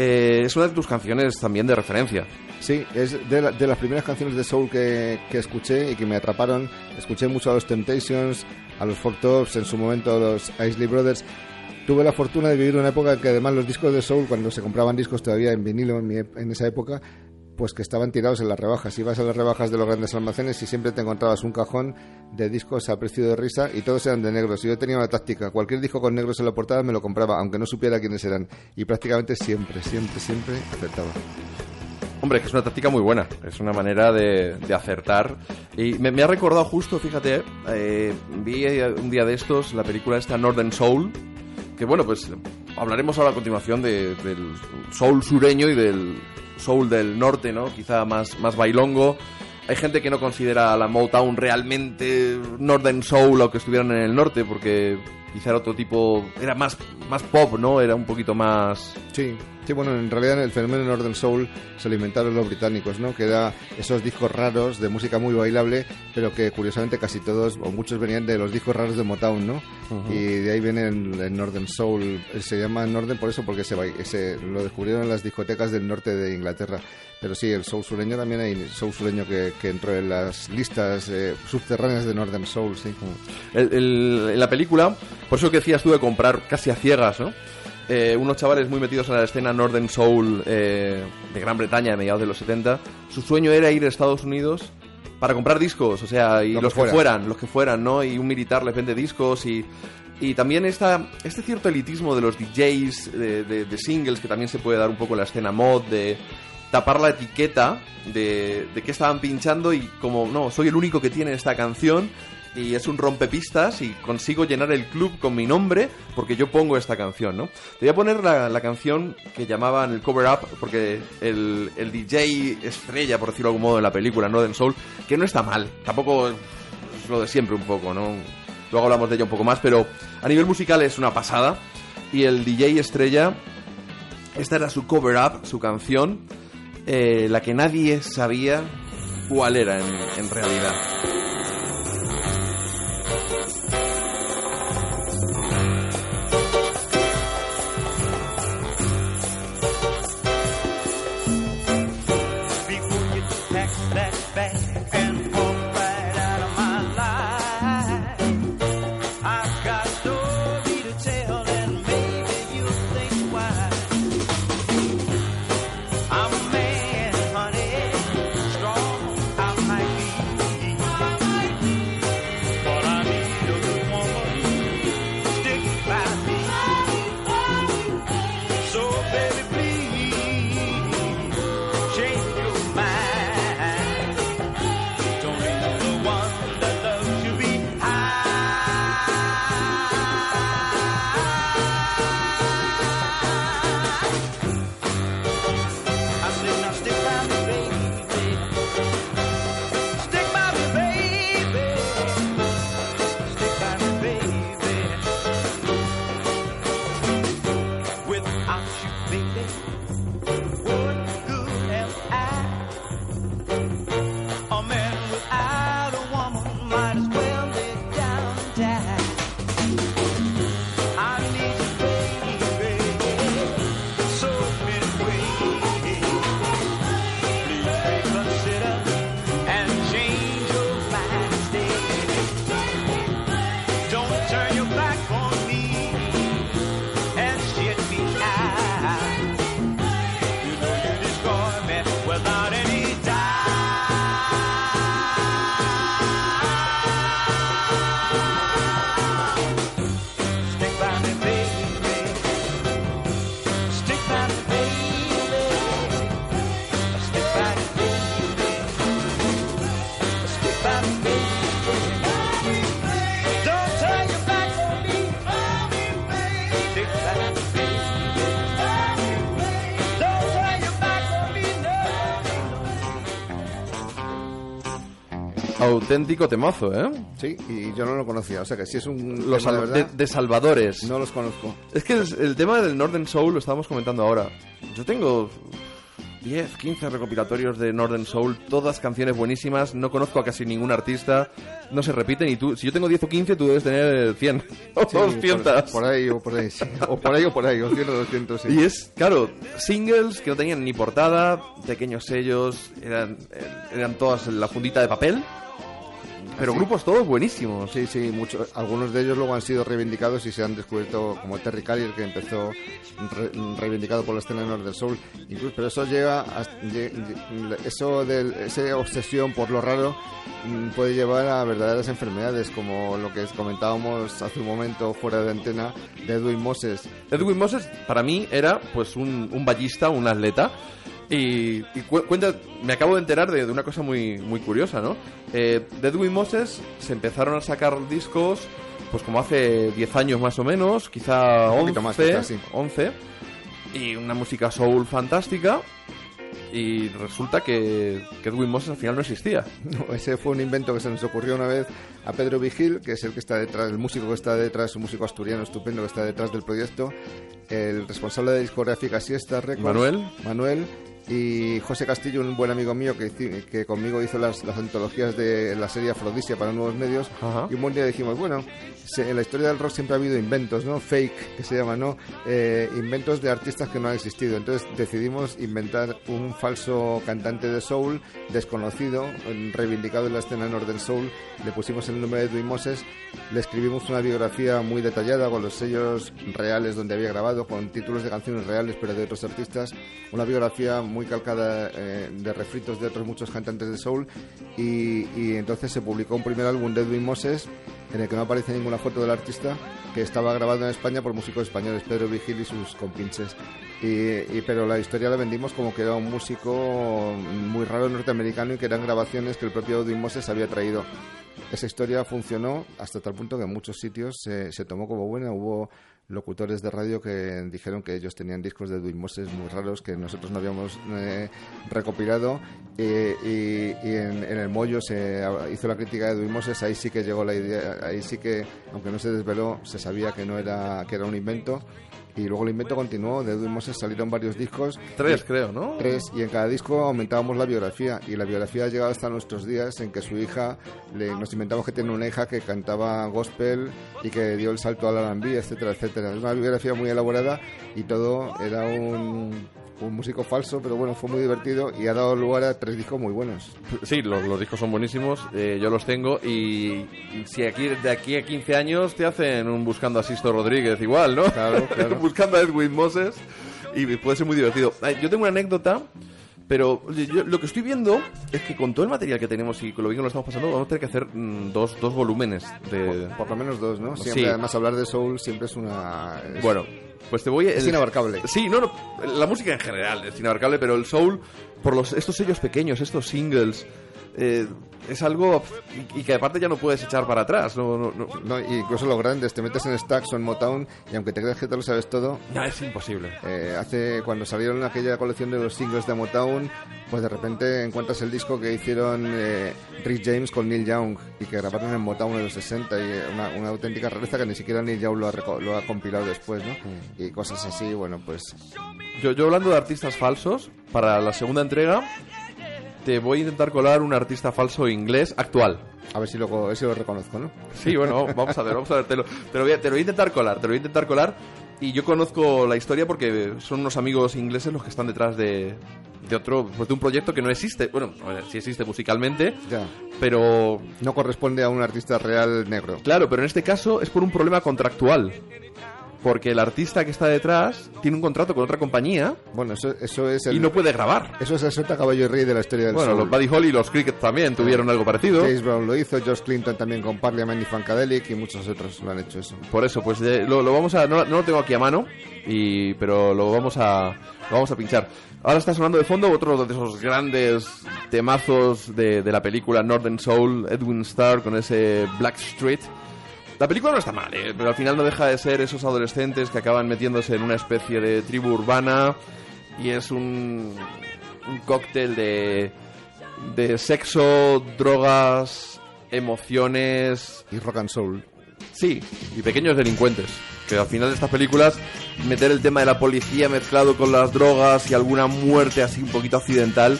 eh, es una de tus canciones también de referencia. Sí, es de, la- de las primeras canciones de soul que, que escuché y que me atraparon. Escuché mucho a los Temptations, a los Four Tops, en su momento a los Isley Brothers. Tuve la fortuna de vivir una época que además los discos de soul, cuando se compraban discos todavía en vinilo en esa época, pues que estaban tirados en las rebajas. Ibas a las rebajas de los grandes almacenes y siempre te encontrabas un cajón de discos a precio de risa y todos eran de negros. Y yo tenía una táctica, cualquier disco con negros en la portada me lo compraba, aunque no supiera quiénes eran. Y prácticamente siempre, siempre, siempre acertaba. Hombre, que es una táctica muy buena, es una manera de, acertar. Y me, ha recordado justo, fíjate, eh, vi un día de estos la película esta Northern Soul, que bueno, pues hablaremos ahora a continuación de- del soul sureño y del soul del norte, ¿no? Quizá más, más bailongo. Hay gente que no considera a la Motown realmente Northern Soul o que estuvieran en el norte, porque quizá era otro tipo, era más, más pop, ¿no? Era un poquito más... Sí, sí, bueno, en realidad el fenómeno Northern Soul se lo inventaron los británicos, ¿no? Que era esos discos raros de música muy bailable, pero que curiosamente casi todos o muchos venían de los discos raros de Motown, ¿no? Y de ahí viene el, el Northern Soul. Se llama Northern por eso, porque se, se lo descubrieron en las discotecas del norte de Inglaterra. Pero sí, el soul sureño también hay soul sureño que, que entró en las listas eh, subterráneas de Northern Soul, sí. El- el- en la película, por eso que decías tú de comprar casi a ciegas, ¿no? Eh, unos chavales muy metidos en la escena Northern Soul eh, de Gran Bretaña a mediados de los 70, su sueño era ir a Estados Unidos para comprar discos, o sea, y Lo que los que fuera. fueran, los que fueran, ¿no? Y un militar les vende discos y, y también esta, este cierto elitismo de los DJs, de, de- de singles, que también se puede dar un poco en la escena mod, de tapar la etiqueta de, de qué estaban pinchando y como, no, soy el único que tiene esta canción y es un rompepistas y consigo llenar el club con mi nombre porque yo pongo esta canción, ¿no? Te voy a poner la, la canción que llamaban el cover up porque el, el DJ estrella, por decirlo de algún modo, en la película Northern Soul, que no está mal, tampoco es lo de siempre un poco, ¿no? Luego hablamos de ella un poco más, pero a nivel musical es una pasada y el DJ estrella, esta era su cover up, su canción, eh, la que nadie sabía cuál era en, en realidad. Auténtico temazo, ¿eh? Sí, y yo no lo conocía, o sea que si es un Los tema de de, verdad, de Salvadores. no los conozco. Es que es- el tema del Northern Soul lo estábamos comentando ahora. Yo tengo 10, 15 recopilatorios de Northern Soul, todas canciones buenísimas, no conozco a casi ningún artista, no se repiten y tú, si yo tengo 10 o 15, tú debes tener 100 o Sí, 200. Por, por ahí o por ahí, sí. O por ahí o por ahí, o 100 o 200, sí. Y es, claro, singles que no tenían ni portada, pequeños sellos, eran, eran todas en la fundita de papel, pero grupos todos buenísimos. Sí, sí, muchos, algunos de ellos luego han sido reivindicados y se han descubierto como Terry Carrier, que empezó re- reivindicado por la escena North del Soul. Incluso, pero eso llega a, eso de esa obsesión por lo raro mm, puede llevar a verdaderas enfermedades, como lo que comentábamos hace un momento fuera de antena de Edwin Moses. Edwin Moses para mí era pues un, un ballista, un atleta. Y, y cu- cuenta, me acabo de enterar de, de una cosa muy, muy curiosa, ¿no? Eh, de Edwin Moses se empezaron a sacar discos pues como hace 10 años más o menos, quizá Un 11, poquito más, quizá, sí. 11, y una música soul fantástica. Y resulta que, que Edwin Moses al final no existía. No, ese fue un invento que se nos ocurrió una vez a Pedro Vigil, que es el que está detrás, el músico que está detrás, un músico asturiano estupendo que está detrás del proyecto, el responsable de discográfica Siesta Records, Manuel. Manuel y José Castillo, un buen amigo mío que, que conmigo hizo las, las antologías de la serie Afrodisia para nuevos medios. Ajá. Y un buen día dijimos, bueno, se- en la historia del rock siempre ha habido inventos, ¿no? Fake, que se llama, ¿no? Eh, inventos de artistas que no han existido. Entonces decidimos inventar un falso cantante de soul desconocido, reivindicado en la escena norte del soul. Le pusimos el nombre de Edwin Moses, le escribimos una biografía muy detallada con los sellos reales donde había grabado, con títulos de canciones reales pero de otros artistas. Una biografía muy calcada eh, de refritos de otros muchos cantantes de soul. Y, entonces se publicó un primer álbum de Edwin Moses en el que no aparece ninguna foto del artista, que estaba grabado en España por músicos españoles, Pedro Vigil y sus compinches. Y, y- pero la historia la vendimos como que era un músico muy raro norteamericano y que eran grabaciones que el propio Edwin Moses había traído. Esa historia funcionó hasta tal punto que en muchos sitios se, se tomó como buena. Hubo locutores de radio que dijeron que ellos tenían discos de Edwin Moses muy raros que nosotros no habíamos eh, recopilado y, y en, en el Mollo se hizo la crítica de Edwin Moses ahí sí que llegó la idea ahí sí que aunque no se desveló se sabía que no era que era un invento y luego el invento continuó de Edwin Moses salieron varios discos. Tres, creo, ¿no? tres y en cada disco aumentábamos la biografía. Y la biografía ha llegado hasta nuestros días en que su hija le, nos inventamos que tiene una hija que cantaba gospel y que dio el salto al R&B etcétera etcétera. Es una biografía muy elaborada y todo era un, un músico falso pero bueno fue muy divertido y ha dado lugar a tres discos muy buenos Sí, los, los discos son buenísimos, eh, yo los tengo y si aquí de aquí a 15 años te hacen un buscando a Sisto Rodríguez igual, ¿no? Claro, claro. buscando a Edwin Moses y puede ser muy divertido. Yo tengo una anécdota, pero yo lo que estoy viendo es que con todo el material que tenemos y con lo bien que lo estamos pasando, vamos a tener que hacer mm, dos, dos volúmenes de... por lo menos dos ¿no? siempre Sí. además hablar de soul siempre es una es- Bueno, pues te voy a... Es inabarcable. Sí, no, no, la música en general es inabarcable, pero el soul, por los, estos sellos pequeños, estos singles, eh, es algo... Y, y que aparte ya no puedes echar para atrás, no, no, no. no, incluso los grandes te metes en Stax o en Motown y aunque te creas que te lo sabes todo No, es imposible. Eh, hace cuando salieron aquella colección de los singles de Motown, pues de repente encuentras el disco que hicieron eh, Rick James con Neil Young y que grabaron en Motown en los 60 y eh, una, una auténtica rareza que ni siquiera Neil Young lo ha, reco- lo ha compilado después, ¿no? Y cosas así, bueno, pues Yo, yo hablando de artistas falsos, para la segunda entrega te voy a intentar colar un artista falso inglés actual. a ver si lo, a ver si lo reconozco, ¿no? Sí, bueno, vamos a ver, vamos a ver. Te lo, te lo voy a, te lo voy a intentar colar, te lo voy a intentar colar. Y yo conozco la historia porque son unos amigos ingleses los que están detrás de, de otro, pues de un proyecto que no existe. Bueno, sí existe musicalmente, Ya. pero No corresponde a un artista real negro. claro, pero en este caso es por un problema contractual. Porque el artista que está detrás tiene un contrato con otra compañía Bueno, eso, eso es el, y no puede grabar. eso es el sota caballo y rey de la historia del Bueno, soul. los Buddy Holly y los Cricket también tuvieron algo parecido. James Brown lo hizo, George Clinton también con Parliament y Funkadelic y muchos otros lo han hecho eso. Por eso, pues eh, lo, lo vamos a. No, no lo tengo aquí a mano, y, pero lo vamos a. Lo vamos a pinchar. Ahora está sonando de fondo otro de esos grandes temazos de, de la película Northern Soul, Edwin Starr con ese Black Street. La película no está mal, ¿eh? pero al final no deja de ser esos adolescentes que acaban metiéndose en una especie de tribu urbana y es un, un cóctel de de sexo, drogas, emociones, Y rock and soul. sí, y pequeños delincuentes. Que al final de estas películas, meter el tema de la policía mezclado con las drogas y alguna muerte así un poquito accidental,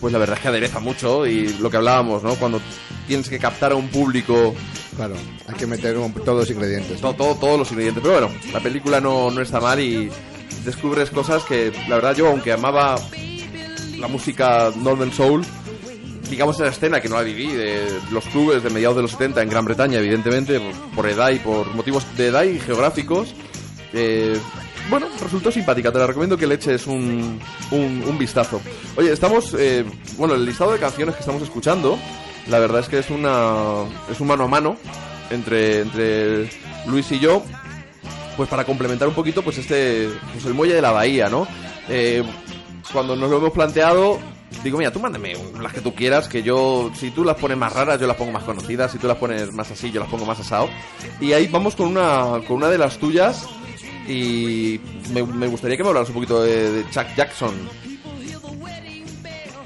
pues la verdad es que adereza mucho y lo que hablábamos, ¿no? Cuando tienes que captar a un público Claro, hay que meter un- todos los ingredientes. todo, todo- todos los ingredientes. Pero bueno, la película no, no está mal y descubres cosas que, la verdad, yo, aunque amaba la música Northern Soul, digamos esa escena que no la viví, de los clubes de mediados de los 70 en Gran Bretaña, evidentemente, por, edad y por motivos de edad y geográficos, eh, bueno, resultó simpática. Te la recomiendo que le eches un, un, un vistazo. Oye, estamos, eh, bueno, el listado de canciones que estamos escuchando, la verdad es que es una es un mano a mano entre, entre Luis y yo, pues para complementar un poquito, pues este, pues el muelle de la bahía, ¿no? Eh, cuando nos lo hemos planteado, digo, mira, tú mándame las que tú quieras, que yo, si tú las pones más raras, yo las pongo más conocidas, si tú las pones más así, yo las pongo más asado. Y ahí vamos con una, con una de las tuyas, y me, gustaría que me hablaras un poquito de Chuck Jackson.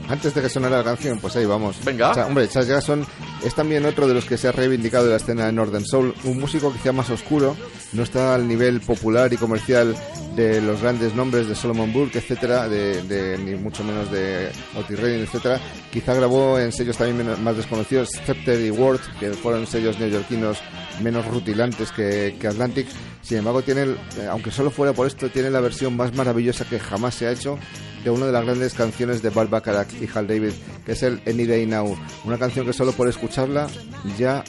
Antes de que sonara la canción, pues ahí vamos. Venga. O sea, hombre, Charles Jackson es también otro de los que se ha reivindicado de la escena de Northern Soul. Un músico quizá más oscuro, no está al nivel popular y comercial de los grandes nombres de Solomon Burke, etcétera, de, de- ni mucho menos de Otis Redding, etcétera. Quizá grabó en sellos también más desconocidos, Scepter y Word, que fueron sellos neoyorquinos menos rutilantes que, que Atlantic. Sin embargo, tiene, eh, aunque solo fuera por esto, tiene la versión más maravillosa que jamás se ha hecho de una de las grandes canciones de Bart Bacharach y Hal David, que es el Any Day Now. Una canción que solo por escucharla ya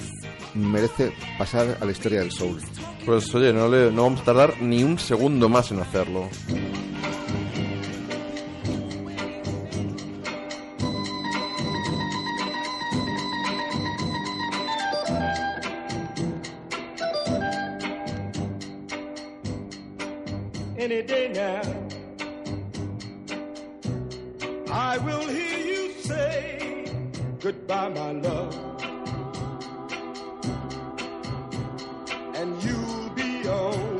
merece pasar a la historia del soul. Pues oye, no, le, no vamos a tardar ni un segundo más en hacerlo. Any day now. I will hear you say goodbye, my love. And you'll be on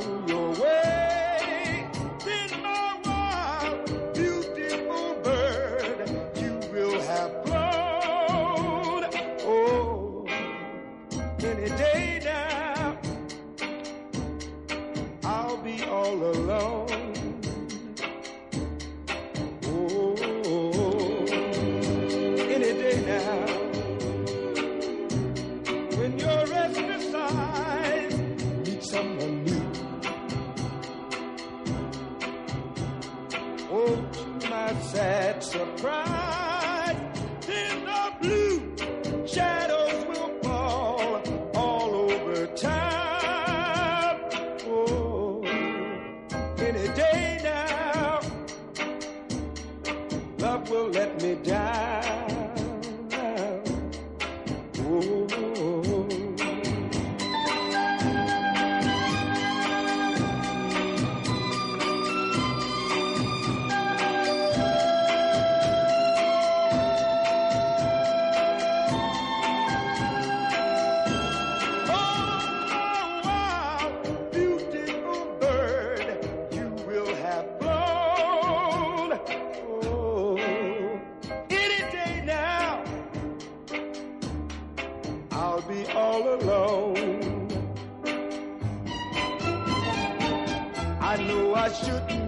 shouldn't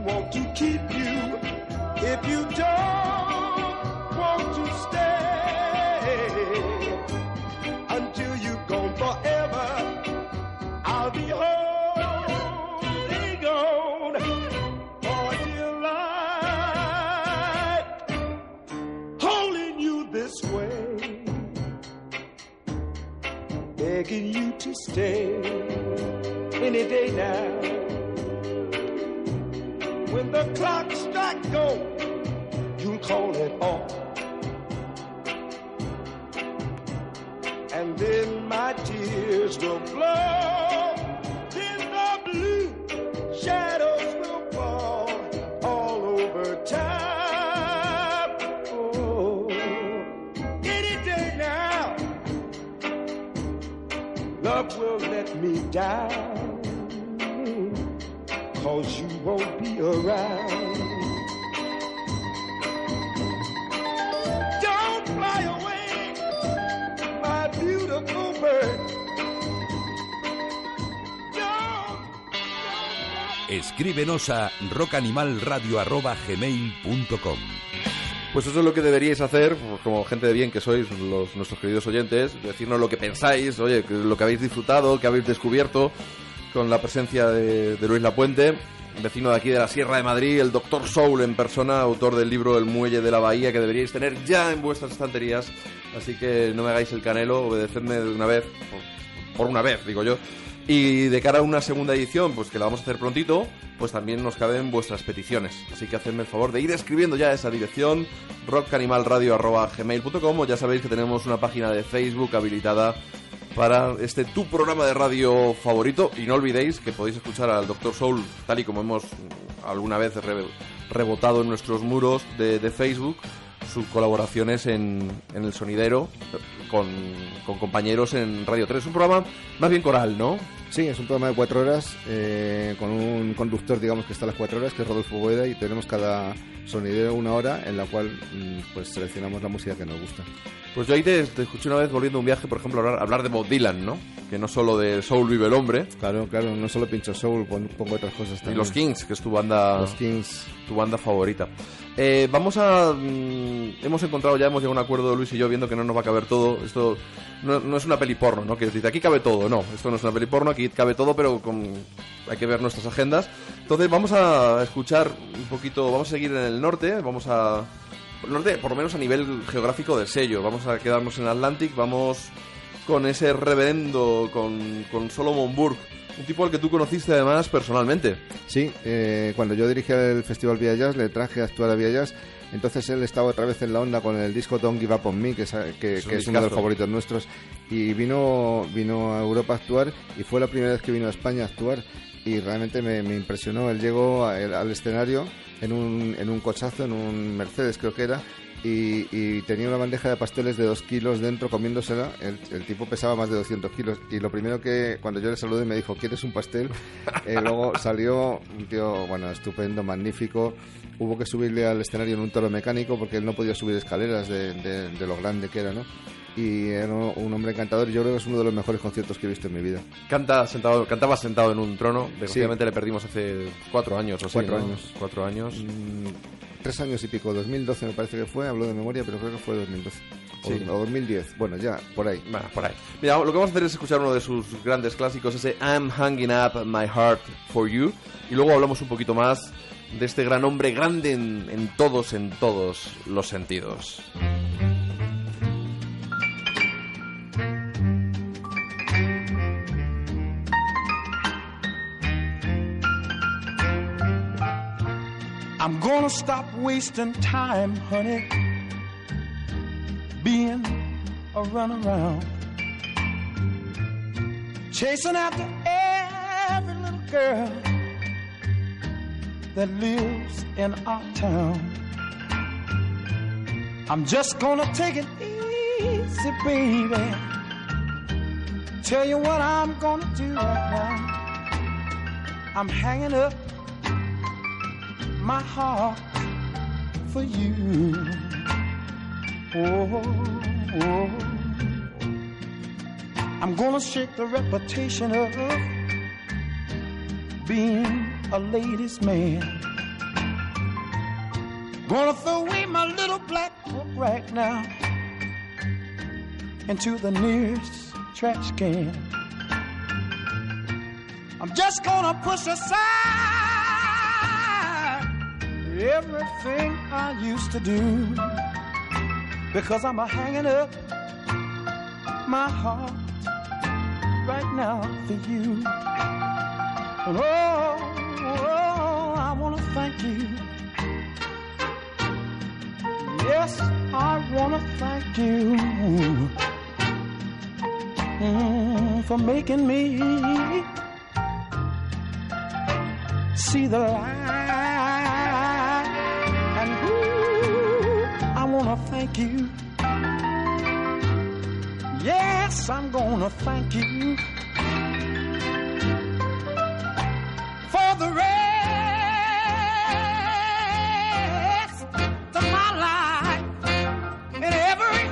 Escríbenos a rockanimalradio.gmail.com Pues eso es lo que deberíais hacer, pues, como gente de bien que sois, los, nuestros queridos oyentes, decirnos lo que pensáis, oye, lo que habéis disfrutado, que habéis descubierto con la presencia de, de Luis Lapuente, vecino de aquí de la Sierra de Madrid, el Doctor Soul en persona, autor del libro El Muelle de la Bahía, que deberíais tener ya en vuestras estanterías. Así que no me hagáis el canelo, obedecedme de una vez, por, por una vez, digo yo. Y de cara a una segunda edición, pues que la vamos a hacer prontito, pues también nos caben vuestras peticiones. Así que hacedme el favor de ir escribiendo ya a esa dirección, rockanimalradio.gmail.com ya sabéis que tenemos una página de Facebook habilitada para este tu programa de radio favorito. Y no olvidéis que podéis escuchar al Dr. Soul, tal y como hemos mm, alguna vez re- rebotado en nuestros muros de, de Facebook, sus colaboraciones en, en el sonidero con, con compañeros en Radio 3. Un programa más bien coral, ¿no? Sí, es un programa de cuatro horas eh, con un conductor, digamos, que está a las cuatro horas, que es Rodolfo Boeda, y tenemos cada sonidero una hora en la cual mm, pues seleccionamos la música que nos gusta. Pues yo ahí te, te escuché una vez volviendo a un viaje, por ejemplo, hablar, hablar de Bob Dylan, ¿no? Que no solo de Soul vive el hombre. Claro, claro, no solo pincho soul, pon- pongo otras cosas Y también. los Kings, que es tu banda, Los Kings. tu banda favorita. Eh, vamos a... mm, hemos encontrado ya, hemos llegado a un acuerdo Luis y yo viendo que no nos va a caber todo. Esto no, no es una peli porno, ¿no? Que dice, aquí cabe todo. No, esto no es una peli porno, aquí cabe todo, pero con, hay que ver nuestras agendas. Entonces vamos a escuchar un poquito, vamos a seguir en el norte, vamos a... El norte, por lo menos a nivel geográfico del sello. Vamos a quedarnos en Atlantic, vamos con ese reverendo, con, con Solomon Burke. Un tipo al que tú conociste además personalmente. Sí, eh, cuando yo dirigía el Festival Vía Jazz, le traje a actuar a Vía Jazz. Entonces él estaba otra vez en la onda con el disco Don't Give Up On Me, que es, que, Es un que es uno de los favoritos nuestros. Y vino, vino a Europa a actuar y fue la primera vez que vino a España a actuar. Y realmente me, me impresionó. Él llegó a- al escenario en un, en un cochazo, en un Mercedes creo que era, y, y tenía una bandeja de pasteles de dos kilos dentro comiéndosela. El, el tipo pesaba más de 200 kilos. Y lo primero que, cuando yo le saludé, me dijo, ¿quieres un pastel? Eh, luego salió un tío, bueno, estupendo, magnífico. Hubo que subirle al escenario en un toro mecánico porque él no podía subir escaleras de, de- de lo grande que era, ¿no? Y era un hombre encantador. Yo creo que es uno de los mejores conciertos que he visto en mi vida. Canta sentado, cantaba sentado en un trono. Desgraciadamente le perdimos hace cuatro años o así, Cuatro ¿no? años. Cuatro años. Mm, tres años y pico, 2012 me parece que fue, hablo de memoria, pero creo que fue 2012. O, Sí. o 2010, bueno, ya, por ahí. Bueno, por ahí. Mira, lo que vamos a hacer es escuchar uno de sus grandes clásicos, ese I'm Hanging Up My Heart for You. Y luego hablamos un poquito más de este gran hombre grande en, en todos, en todos los sentidos. I'm gonna stop wasting time, honey, being a runaround, chasing after every little girl that lives in our town. I'm just gonna take it easy, baby. Tell you what I'm gonna do right now. I'm hanging up my heart for you. Oh, oh, oh. I'm gonna shake the reputation of being a ladies' man. Gonna throw away my little black book right now into the nearest trash can. I'm just gonna push aside everything I used to do because I'm a hanging up my heart right now for you. Oh, oh, I want to thank you. Yes, I want to thank you mm, for making me see the light. I wanna thank you. Yes, I'm gonna thank you for the rest of my life. And every,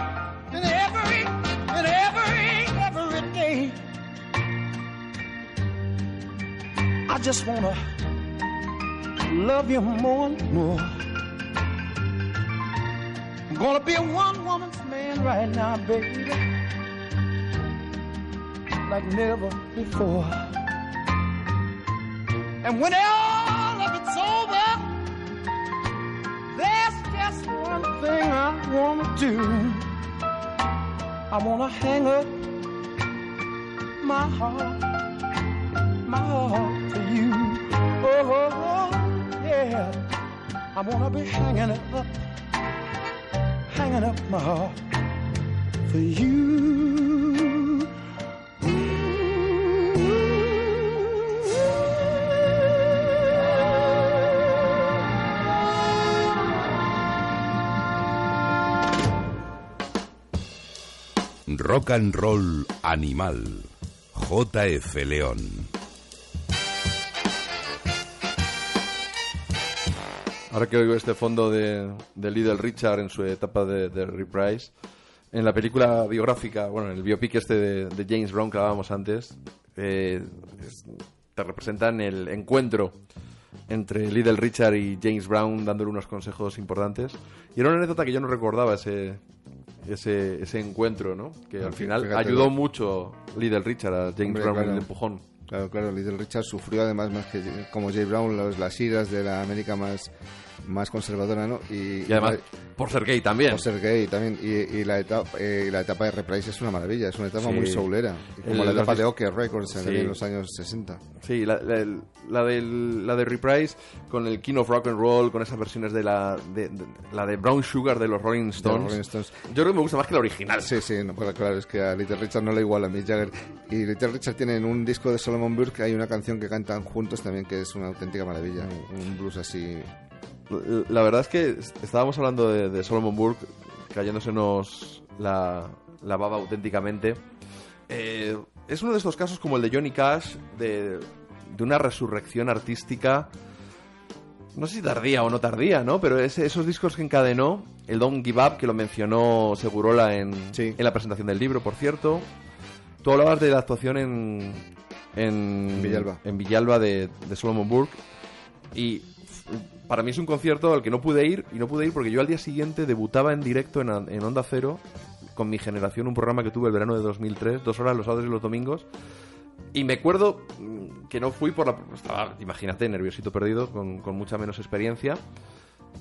and every, and every, every day. I just wanna love you more and more. Gonna be a one woman's man right now, baby. Like never before. And when all of it's over, there's just one thing I wanna do. I wanna hang up my heart, my heart to you. Oh, oh, oh, yeah. I wanna be hanging it up, hanging up my heart for you. Rock and Roll Animal. JF León. Ahora que oigo este fondo de, de Little Richard en su etapa de, de Reprise, en la película biográfica, bueno, en el biopic este de, de James Brown que hablábamos antes, eh, te representan el encuentro entre Little Richard y James Brown dándole unos consejos importantes. Y era una anécdota que yo no recordaba ese, ese, ese encuentro, ¿no? Que al final fíjate, ayudó mucho Little Richard a James Hombre, Brown en claro. el empujón. Claro, claro, Little Richard sufrió además más que como Jay Brown los- las iras de la América más, más conservadora, ¿no? Y, Y además, por ser gay también. por ser gay también. Y, y la, etapa, eh, la etapa de Reprise es una maravilla, es una etapa Sí. muy soulera. Como El- la etapa los de Oker Records en, Sí. en los años 60. Sí, la, la, la del- la de Reprise con el King of Rock and Roll, con esas versiones de la de, de- la de Brown Sugar de los Rolling De Stones. Rolling Stones. Yo creo que me gusta más que la original. Sí, sí, no, pues claro, es que a Little Richard no le iguala a Mick Jagger. Y Little Richard tiene en un disco de Solomon Burke, hay una canción que cantan juntos también que es una auténtica maravilla. Un, un blues así. La verdad es que estábamos hablando de, de Solomon Burke cayéndosenos la, la baba auténticamente. Eh, es uno de estos casos como el de Johnny Cash, de, de una resurrección artística, no sé si tardía o no tardía, ¿no? Pero ese- esos discos que encadenó, el Don't Give Up, que lo mencionó Segurola en, Sí. en la presentación del libro, por cierto. Tú hablabas de la actuación en, en Villalba. en Villalba de, de Solomon Burke. Y para mí es un concierto al que no pude ir. Y no pude ir porque yo al día siguiente debutaba en directo en, en Onda Cero con mi generación, un programa que tuve el verano de 2003, dos horas los sábados y los domingos. Y me acuerdo mm, que no fui por la... Estaba, imagínate, nerviosito perdido, con, con mucha menos experiencia.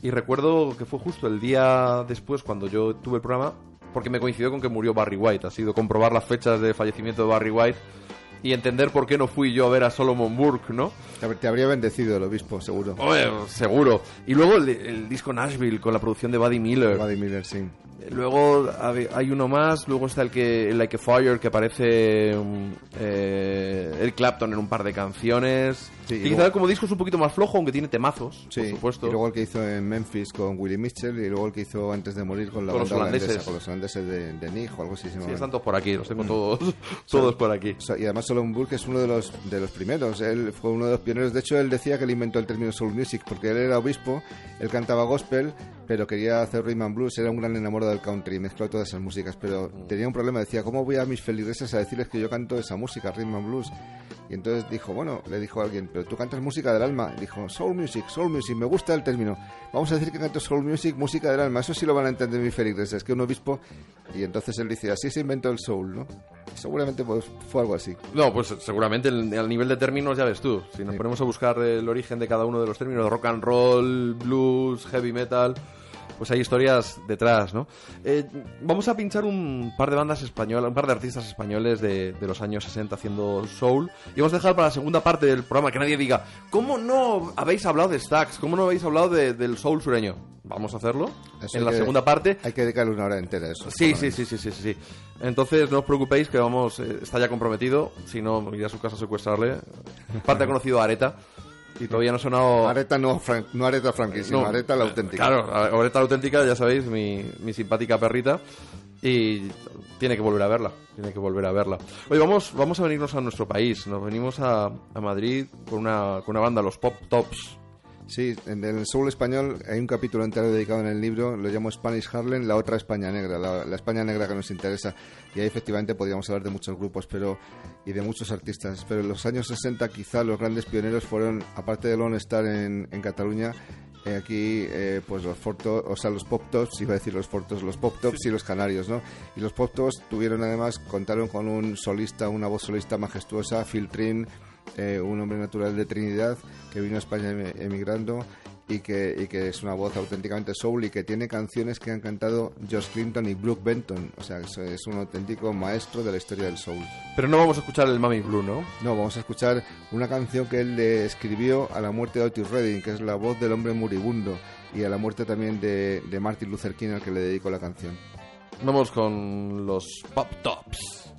Y recuerdo que fue justo el día después cuando yo tuve el programa, porque me coincidió con que murió Barry White. Ha sido comprobar las fechas de fallecimiento de Barry White y entender por qué no fui yo a ver a Solomon Burke, ¿no? Te hab- Te habría bendecido el obispo, seguro. Oye, seguro. Y luego el, el disco Nashville con la producción de Buddy Miller. Buddy Miller, sí. Luego hay uno más, luego está el que el Like a Fire que aparece mm, eh, el Clapton en un par de canciones. Sí, y y quizá como disco es un poquito más flojo, aunque tiene temazos, Sí, por supuesto. y luego el que hizo en Memphis con Willie Mitchell y luego el que hizo antes de morir con la Con los banda holandeses. holandesa, con los holandeses de, de o algo así. se Sí, están todos por aquí, los Mm. tengo todos, todos por aquí. O sea, y además Solomon Burke es uno de los, de los primeros, él fue uno de los pioneros, de hecho él decía que él inventó el término soul music porque él era obispo, él cantaba gospel, pero quería hacer rhythm and blues, era un gran enamorado del country, mezcló todas esas músicas, pero tenía un problema, decía, ¿cómo voy a mis feligreses a decirles que yo canto esa música, rhythm and blues? Y entonces dijo, bueno, le dijo a alguien, pero tú cantas música del alma, dijo, soul music, soul music, me gusta el término, vamos a decir que canto soul music, música del alma, eso sí lo van a entender mis feligreses, que un obispo, y entonces él dice, así se inventó el soul, ¿no? Seguramente pues, fue algo así. Pues seguramente el- al nivel de términos ya ves tú. Si nos ponemos a buscar el origen de cada uno de los términos, rock and roll, blues, heavy metal, pues hay historias detrás, ¿no? Eh, vamos a pinchar un par de bandas españolas, un par de artistas españoles de, de los años 60 haciendo soul. Y vamos a dejar para la segunda parte del programa que nadie diga, ¿cómo no habéis hablado de Stax? ¿Cómo no habéis hablado de- del soul sureño? Vamos a hacerlo Eso en la que- segunda parte. Hay que dedicarle una hora entera a eso. Sí, sí, sí, sí, sí, sí. Entonces no os preocupéis que vamos, eh, está ya comprometido, si no iré a su casa a secuestrarle. Parte ha conocido a Areta y todavía no ha sonado... Areta no, Fran- no Areta Frankie, sino No, Areta la auténtica. Claro, Areta la auténtica, ya sabéis, mi, mi simpática perrita. Y tiene que volver a verla, tiene que volver a verla. Oye, vamos, vamos a venirnos a nuestro país. Nos venimos a, a Madrid con una, con una banda, los Pop Tops. Sí, en el soul español hay un capítulo entero dedicado en el libro, lo llamo Spanish Harlem, la otra España negra, la, la España negra que nos interesa. Y ahí efectivamente podríamos hablar de muchos grupos pero y de muchos artistas. Pero en los años 60 quizá los grandes pioneros fueron, aparte de Lone Star en, en Cataluña, eh, aquí eh, pues los fortos, o sea, los pop tops, iba a decir los fortos, los pop tops y los canarios, ¿no? Y los pop tops tuvieron además, contaron con un solista, una voz solista majestuosa, Phil Trin, eh, un hombre natural de Trinidad que vino a España em- emigrando y que, y que es una voz auténticamente soul y que tiene canciones que han cantado Josh Clinton y Brooke Benton. O sea, es, es un auténtico maestro de la historia del soul. Pero no vamos a escuchar el Mami Blue, ¿no? No, vamos a escuchar una canción que él le escribió a la muerte de Otis Redding, que es la voz del hombre moribundo, y a la muerte también de, de Martin Luther King, al que le dedico la canción. Vamos con los Pop Tops.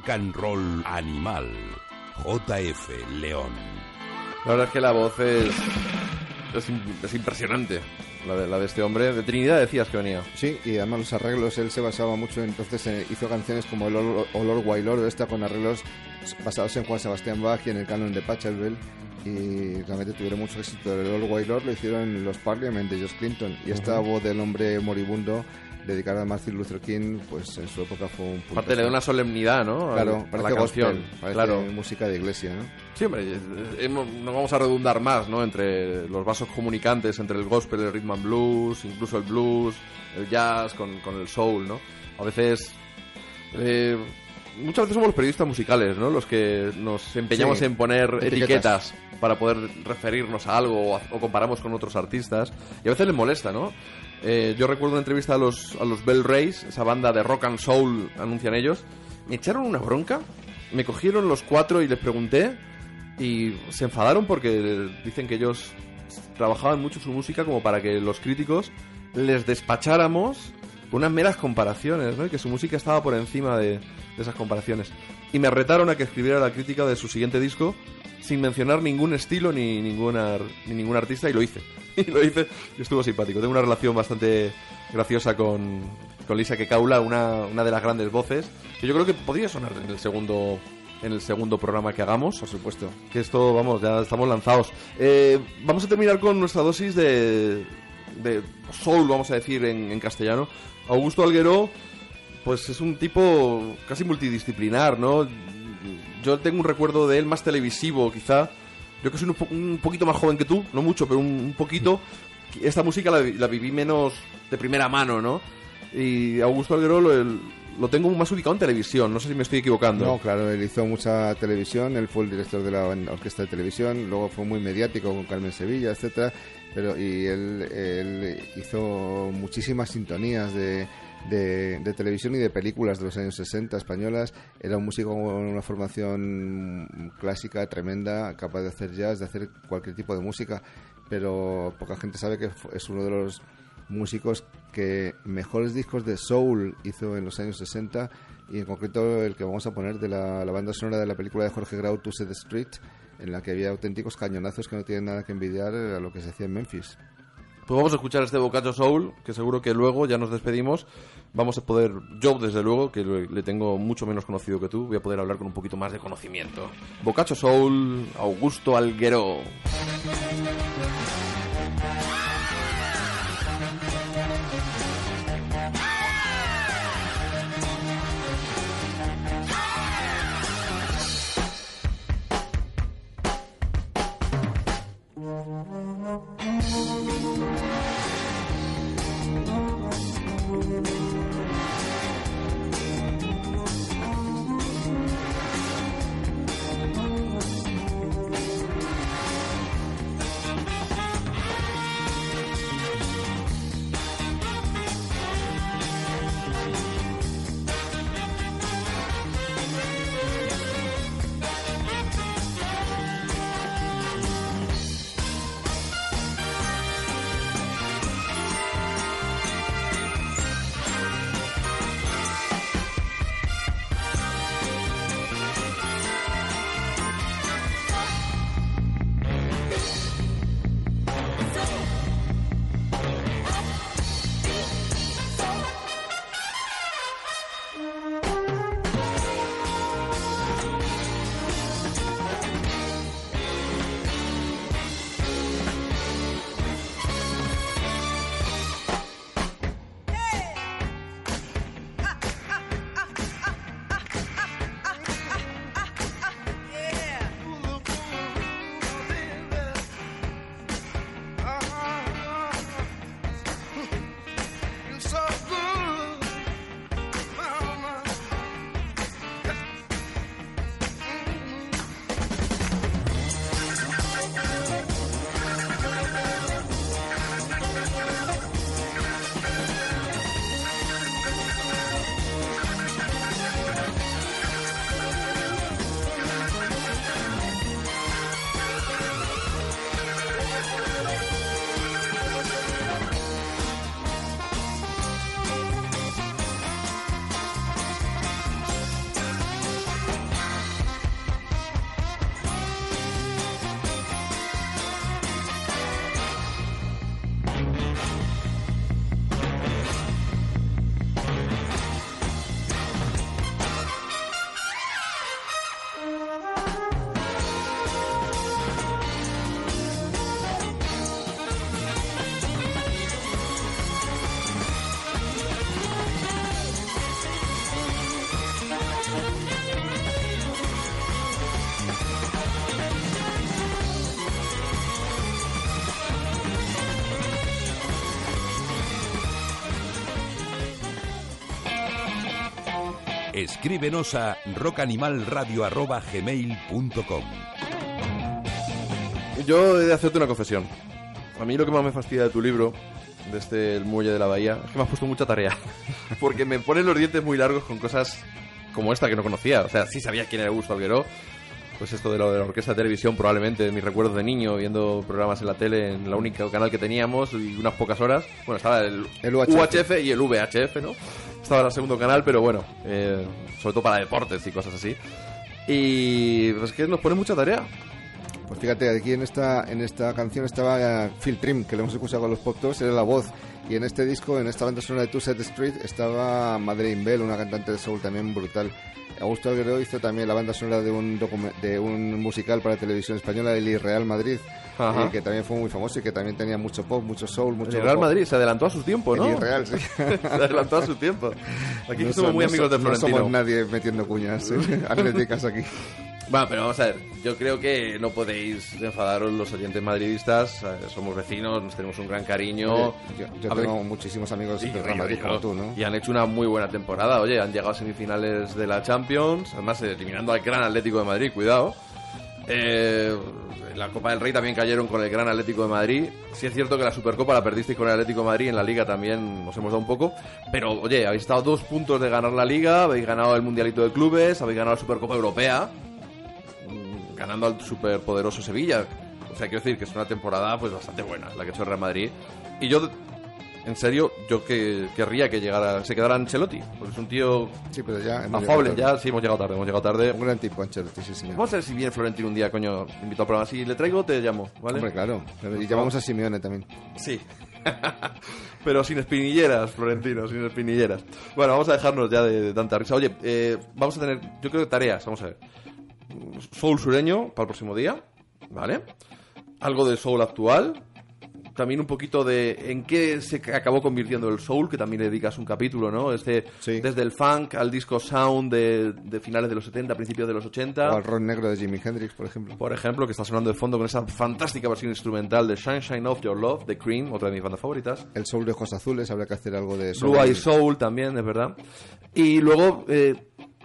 Rock and Roll Animal. JF León. La verdad es que la voz es, es, es impresionante. La de, la de este hombre. De Trinidad decías que venía. Sí, y además los arreglos, él se basaba mucho, entonces eh, hizo canciones como El Olor, Olor Guaylor, esta con arreglos basados en Juan Sebastián Bach y en el canon de Pachelbel, y realmente tuvieron mucho éxito. El Olor Guaylor lo hicieron los Parliament de George Clinton, y esta voz del hombre moribundo dedicada a Martin Luther King, pues en su época fue un punto. Aparte le da una solemnidad, ¿no? Claro, a la parece canción. gospel, parece claro. música de iglesia, ¿no? Sí, hombre, no vamos a redundar más, ¿no? Entre los vasos comunicantes, entre el gospel, el rhythm and blues, incluso el blues, el jazz, con, con el soul, ¿no? A veces... eh, muchas veces somos los periodistas musicales, ¿no? Los que nos empeñamos Sí, en poner etiquetas. etiquetas. para poder referirnos a algo o, a- o comparamos con otros artistas. Y a veces les molesta, ¿no? Eh, yo recuerdo una entrevista a los, a los Bell Rays, esa banda de rock and soul, anuncian ellos. Me echaron una bronca, me cogieron los cuatro y les pregunté y se enfadaron porque dicen que ellos trabajaban mucho su música como para que los críticos les despacháramos unas meras comparaciones, ¿no? Y que su música estaba por encima de esas comparaciones. y me retaron a que escribiera la crítica de su siguiente disco sin mencionar ningún estilo ni, ninguna, ni ningún artista y lo hice. Y lo hice y estuvo simpático. Tengo una relación bastante graciosa con, con Lisa Kekaula, una, una de las grandes voces, que yo creo que podría sonar en el segundo en el segundo programa que hagamos. Por supuesto. Que esto, vamos, ya estamos lanzados. Eh, vamos a terminar con nuestra dosis de, de soul, vamos a decir en, en castellano. Augusto Alguero, pues es un tipo casi multidisciplinar, ¿no? Yo tengo un recuerdo de él más televisivo, quizá. Yo que soy un, po- un poquito más joven que tú, no mucho, pero un, poquito. Esta música la, vi- la viví menos de primera mano, ¿no? Y Augusto Alguero lo, tengo más ubicado en televisión, no sé si me estoy equivocando. No, claro, él hizo mucha televisión, él fue el director de la orquesta de televisión, luego fue muy mediático con Carmen Sevilla, etcétera, pero y él hizo muchísimas sintonías de, de, televisión y de películas de los años 60 españolas. Era un músico con una formación clásica tremenda, capaz de hacer jazz, de hacer cualquier tipo de música, pero poca gente sabe que es uno de los músicos que mejores discos de soul hizo en los años 60 y en concreto el que vamos a poner de la, banda sonora de la película de Jorge Grau, To Street, en la que había auténticos cañonazos que no tienen nada que envidiar a lo que se hacía en Memphis. Pues vamos a escuchar este Bocacho Soul, que seguro que luego ya nos despedimos. Vamos a poder, yo desde luego, que le tengo mucho menos conocido que tú, voy a poder hablar con un poquito más de conocimiento. Bocacho Soul, Augusto Alguero. Escríbenos a rockanimalradio.gmail.com Yo he de hacerte una confesión. A mí lo que más me fastidia de tu libro, de este El Muelle de la Bahía, es que me has puesto mucha tarea. Porque me ponen los dientes muy largos con cosas como esta que no conocía. O sea, sí sabía quién era Augusto Alguero. Pues esto de lo de la orquesta de televisión, probablemente mis recuerdos de niño, viendo programas en la tele, en la única canal que teníamos, y unas pocas horas. Bueno, estaba el, El UHF. y el VHF, ¿no? Estaba en el segundo canal, pero bueno, eh, sobre todo para deportes y cosas así. Y pues es que nos pone mucha tarea. Pues fíjate, aquí en esta, en esta canción estaba eh, Phil Trim, que lo hemos escuchado con los Tops, era la voz. Y en este disco, en esta banda sonora de Two Set Street, estaba Madeleine Bell, una cantante de soul también brutal. Augusto Alguero hizo también la banda sonora de un, de un musical para televisión española, El Irreal Madrid, eh, que también fue muy famoso y que también tenía mucho pop, mucho soul, mucho... El Real pop. Madrid se adelantó a su tiempo, ¿no? El Irreal, sí. se adelantó a su tiempo. Aquí No somos so- muy no amigos de No Florentino. somos nadie metiendo cuñas eh, atléticas aquí. Bueno, pero vamos a ver, yo creo que no podéis enfadaros los oyentes madridistas, eh, somos vecinos, nos tenemos un gran cariño. Oye, yo yo A ver, tengo muchísimos amigos del Real Madrid yo. como tú, ¿no? Y han hecho una muy buena temporada, oye, han llegado a semifinales de la Champions, además eh, eliminando al gran Atlético de Madrid, cuidado. Eh, en la Copa del Rey también cayeron con el gran Atlético de Madrid. Sí es cierto que la Supercopa la perdisteis con el Atlético de Madrid, en la Liga también nos hemos dado un poco. Pero oye, habéis estado dos puntos de ganar la Liga, habéis ganado el Mundialito de Clubes, habéis ganado la Supercopa Europea, ganando al superpoderoso Sevilla. O sea, quiero decir que es una temporada pues bastante buena la que ha hecho el Real Madrid. Y yo, en serio, yo que querría que llegara, se quedara Ancelotti, porque es un tío Sí, pero ya... hemos afable. Ya sí, hemos llegado tarde, hemos llegado tarde. Un gran tipo, Ancelotti, sí, señor. Vamos a ver si viene Florentino un día, coño, invito al programa. Si le traigo, te llamo, ¿vale? Hombre, claro. Y llamamos a Simeone también. Sí. Pero sin espinilleras, Florentino, sin espinilleras. Bueno, vamos a dejarnos ya de, de tanta risa. Oye, eh, vamos a tener, yo creo que tareas, vamos a ver. Soul sureño para el próximo día, ¿vale? Algo de soul actual. También un poquito de en qué se acabó convirtiendo el soul, que también le dedicas un capítulo, ¿no? Este, Sí. Desde el funk al disco sound de, de finales de los 70, principios de los 80. O al rock negro de Jimi Hendrix, por ejemplo. Por ejemplo, que está sonando de fondo con esa fantástica versión instrumental de Shine Shine of Your Love de Cream, otra de mis bandas favoritas. El soul de ojos azules, habrá que hacer algo de soul. Blue Eye Soul también, es verdad. Y luego eh,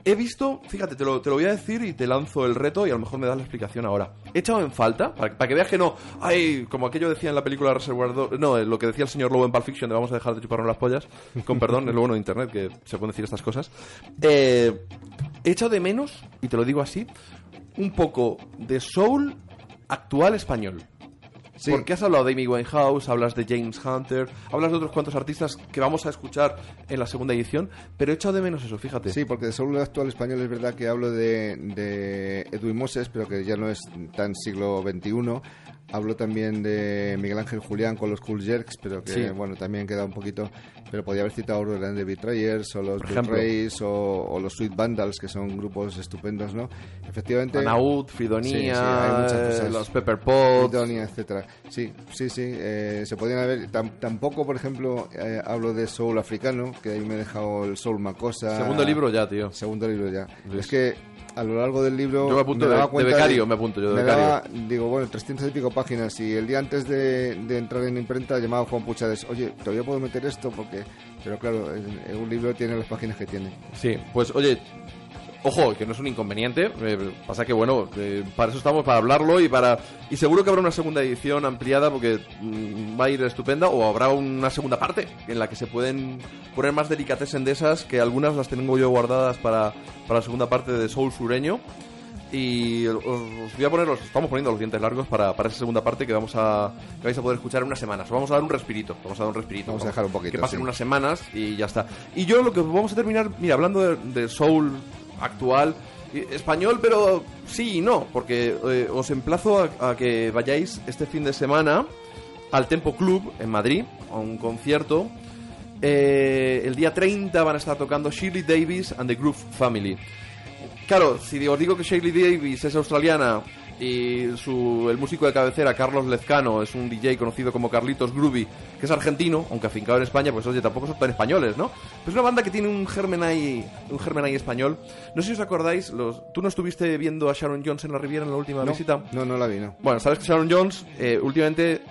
he visto, fíjate, te lo, te lo voy a decir y te lanzo el reto y a lo mejor me das la explicación ahora. He echado en falta, para, que veas que no, hay, como aquello decía en la película Reservoir Dogs, no, eh, lo que decía el señor Lobo en Pulp Fiction de vamos a dejar de chuparnos las pollas, con perdón, es lo bueno de internet que se pueden decir estas cosas. Eh, he echado de menos, y te lo digo así, un poco de soul actual español. Sí. Porque has hablado de Amy Winehouse, hablas de James Hunter, hablas de otros cuantos artistas que vamos a escuchar en la segunda edición, pero he echado de menos eso, fíjate. Sí, porque de soul actual español es verdad que hablo de, de Edwin Moses, pero que ya no es tan siglo XXI. Hablo también de Miguel Ángel Julián con los Cool Jerks, pero que, Sí. bueno, también queda un poquito... Pero podía haber citado a Orland de Betrayers o los Por Blue ejemplo. Rays o, o los Sweet Vandals, que son grupos estupendos, ¿no? Efectivamente... Anaud, Fridonia, Sí, sí, los Pepper Pots. Sidonia, etcétera. Sí, sí, sí. eh, se podrían haber. tam- tampoco, por ejemplo, eh, hablo de soul africano, que ahí me he dejado el soul macosa. Segundo libro ya, tío. Segundo libro ya. Es que a lo largo del libro. Yo me apunto de- daba de cuenta becario, me apunto yo de me becario. daba, digo, bueno, 300 y pico páginas. Y el día antes de, de entrar en imprenta llamaba a Juan Puchades, oye, todavía puedo meter esto porque. Pero claro, en- en un libro tiene las páginas que tiene. Sí, pues oye, ojo, que no es un inconveniente. eh, pasa que, bueno, eh, para eso estamos, para hablarlo y para. Y seguro que habrá una segunda edición ampliada porque mm, va a ir estupenda. O habrá una segunda parte en la que se pueden poner más delicatessen de esas, que algunas las tengo yo guardadas para, para la segunda parte de Soul Sureño. Y os, os voy a poner, los estamos poniendo los dientes largos para, para esa segunda parte que vamos a que vais a poder escuchar en unas semanas. Os vamos a dar un respirito, vamos a dar un respirito. Vamos a dejar un poquito, Que pasen sí. unas semanas y ya está. Y yo lo que vamos a terminar, mira, hablando de, de soul actual, español, pero sí y no, porque eh, os emplazo a, a que vayáis este fin de semana al Tempo Club en Madrid, a un concierto. Eh, el día 30 van a estar tocando Shirley Davis and the Groove Family. Claro, si os digo que Shirley Davis es australiana y su, el músico de cabecera, Carlos Lezcano, es un DJ conocido como Carlitos Groovy, que es argentino, aunque afincado en España, pues oye, tampoco son tan españoles, ¿no? Pero es una banda que tiene un germen ahí, un germen ahí español. No sé si os acordáis, los, ¿tú no estuviste viendo a Sharon Jones en la Riviera en la última No, visita? no, no la vi, no. Bueno, sabes que Sharon Jones eh, últimamente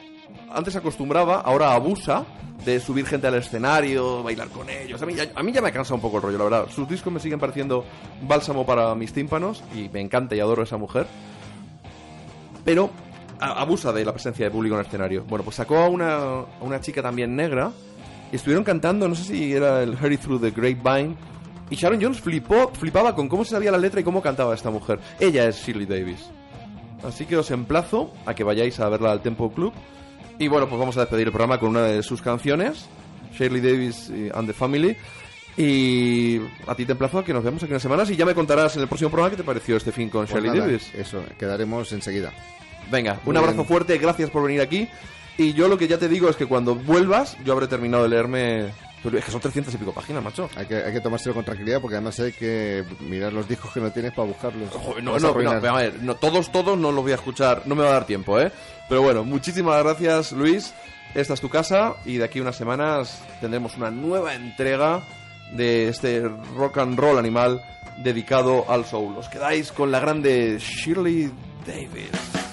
antes acostumbraba, ahora abusa de subir gente al escenario, bailar con ellos. A mí, ya, a mí ya me cansa un poco el rollo, la verdad. Sus discos me siguen pareciendo bálsamo para mis tímpanos y me encanta y adoro a esa mujer. Pero abusa de la presencia de público en el escenario. Bueno, pues sacó a una, una chica también negra y estuvieron cantando, no sé si era el Hurry Through the Grapevine. Y Sharon Jones flipó, flipaba con cómo se sabía la letra y cómo cantaba esta mujer. Ella es Shirley Davis. Así que os emplazo a que vayáis a verla al Tempo Club. Y bueno, pues vamos a despedir el programa con una de sus canciones, Shirley Davis and the Family. Y a ti te emplazo a que nos veamos aquí unas semanas y ya me contarás en el próximo programa qué te pareció este fin con Pues Shirley nada, Davis. Eso, quedaremos enseguida. Venga, un Muy abrazo bien. fuerte, gracias por venir aquí. Y yo lo que ya te digo es que cuando vuelvas, yo habré terminado de leerme. Es que son 300 y pico páginas, macho. Hay que, hay que tomárselo con tranquilidad porque además hay que mirar los discos que no tienes para buscarlos. No, no, no, a ver, no, todos, todos no los voy a escuchar, no me va a dar tiempo, ¿eh? Pero bueno, muchísimas gracias, Luis. Esta es tu casa y de aquí unas semanas tendremos una nueva entrega de este rock and roll animal dedicado al soul. Os quedáis con la grande Shirley Davis.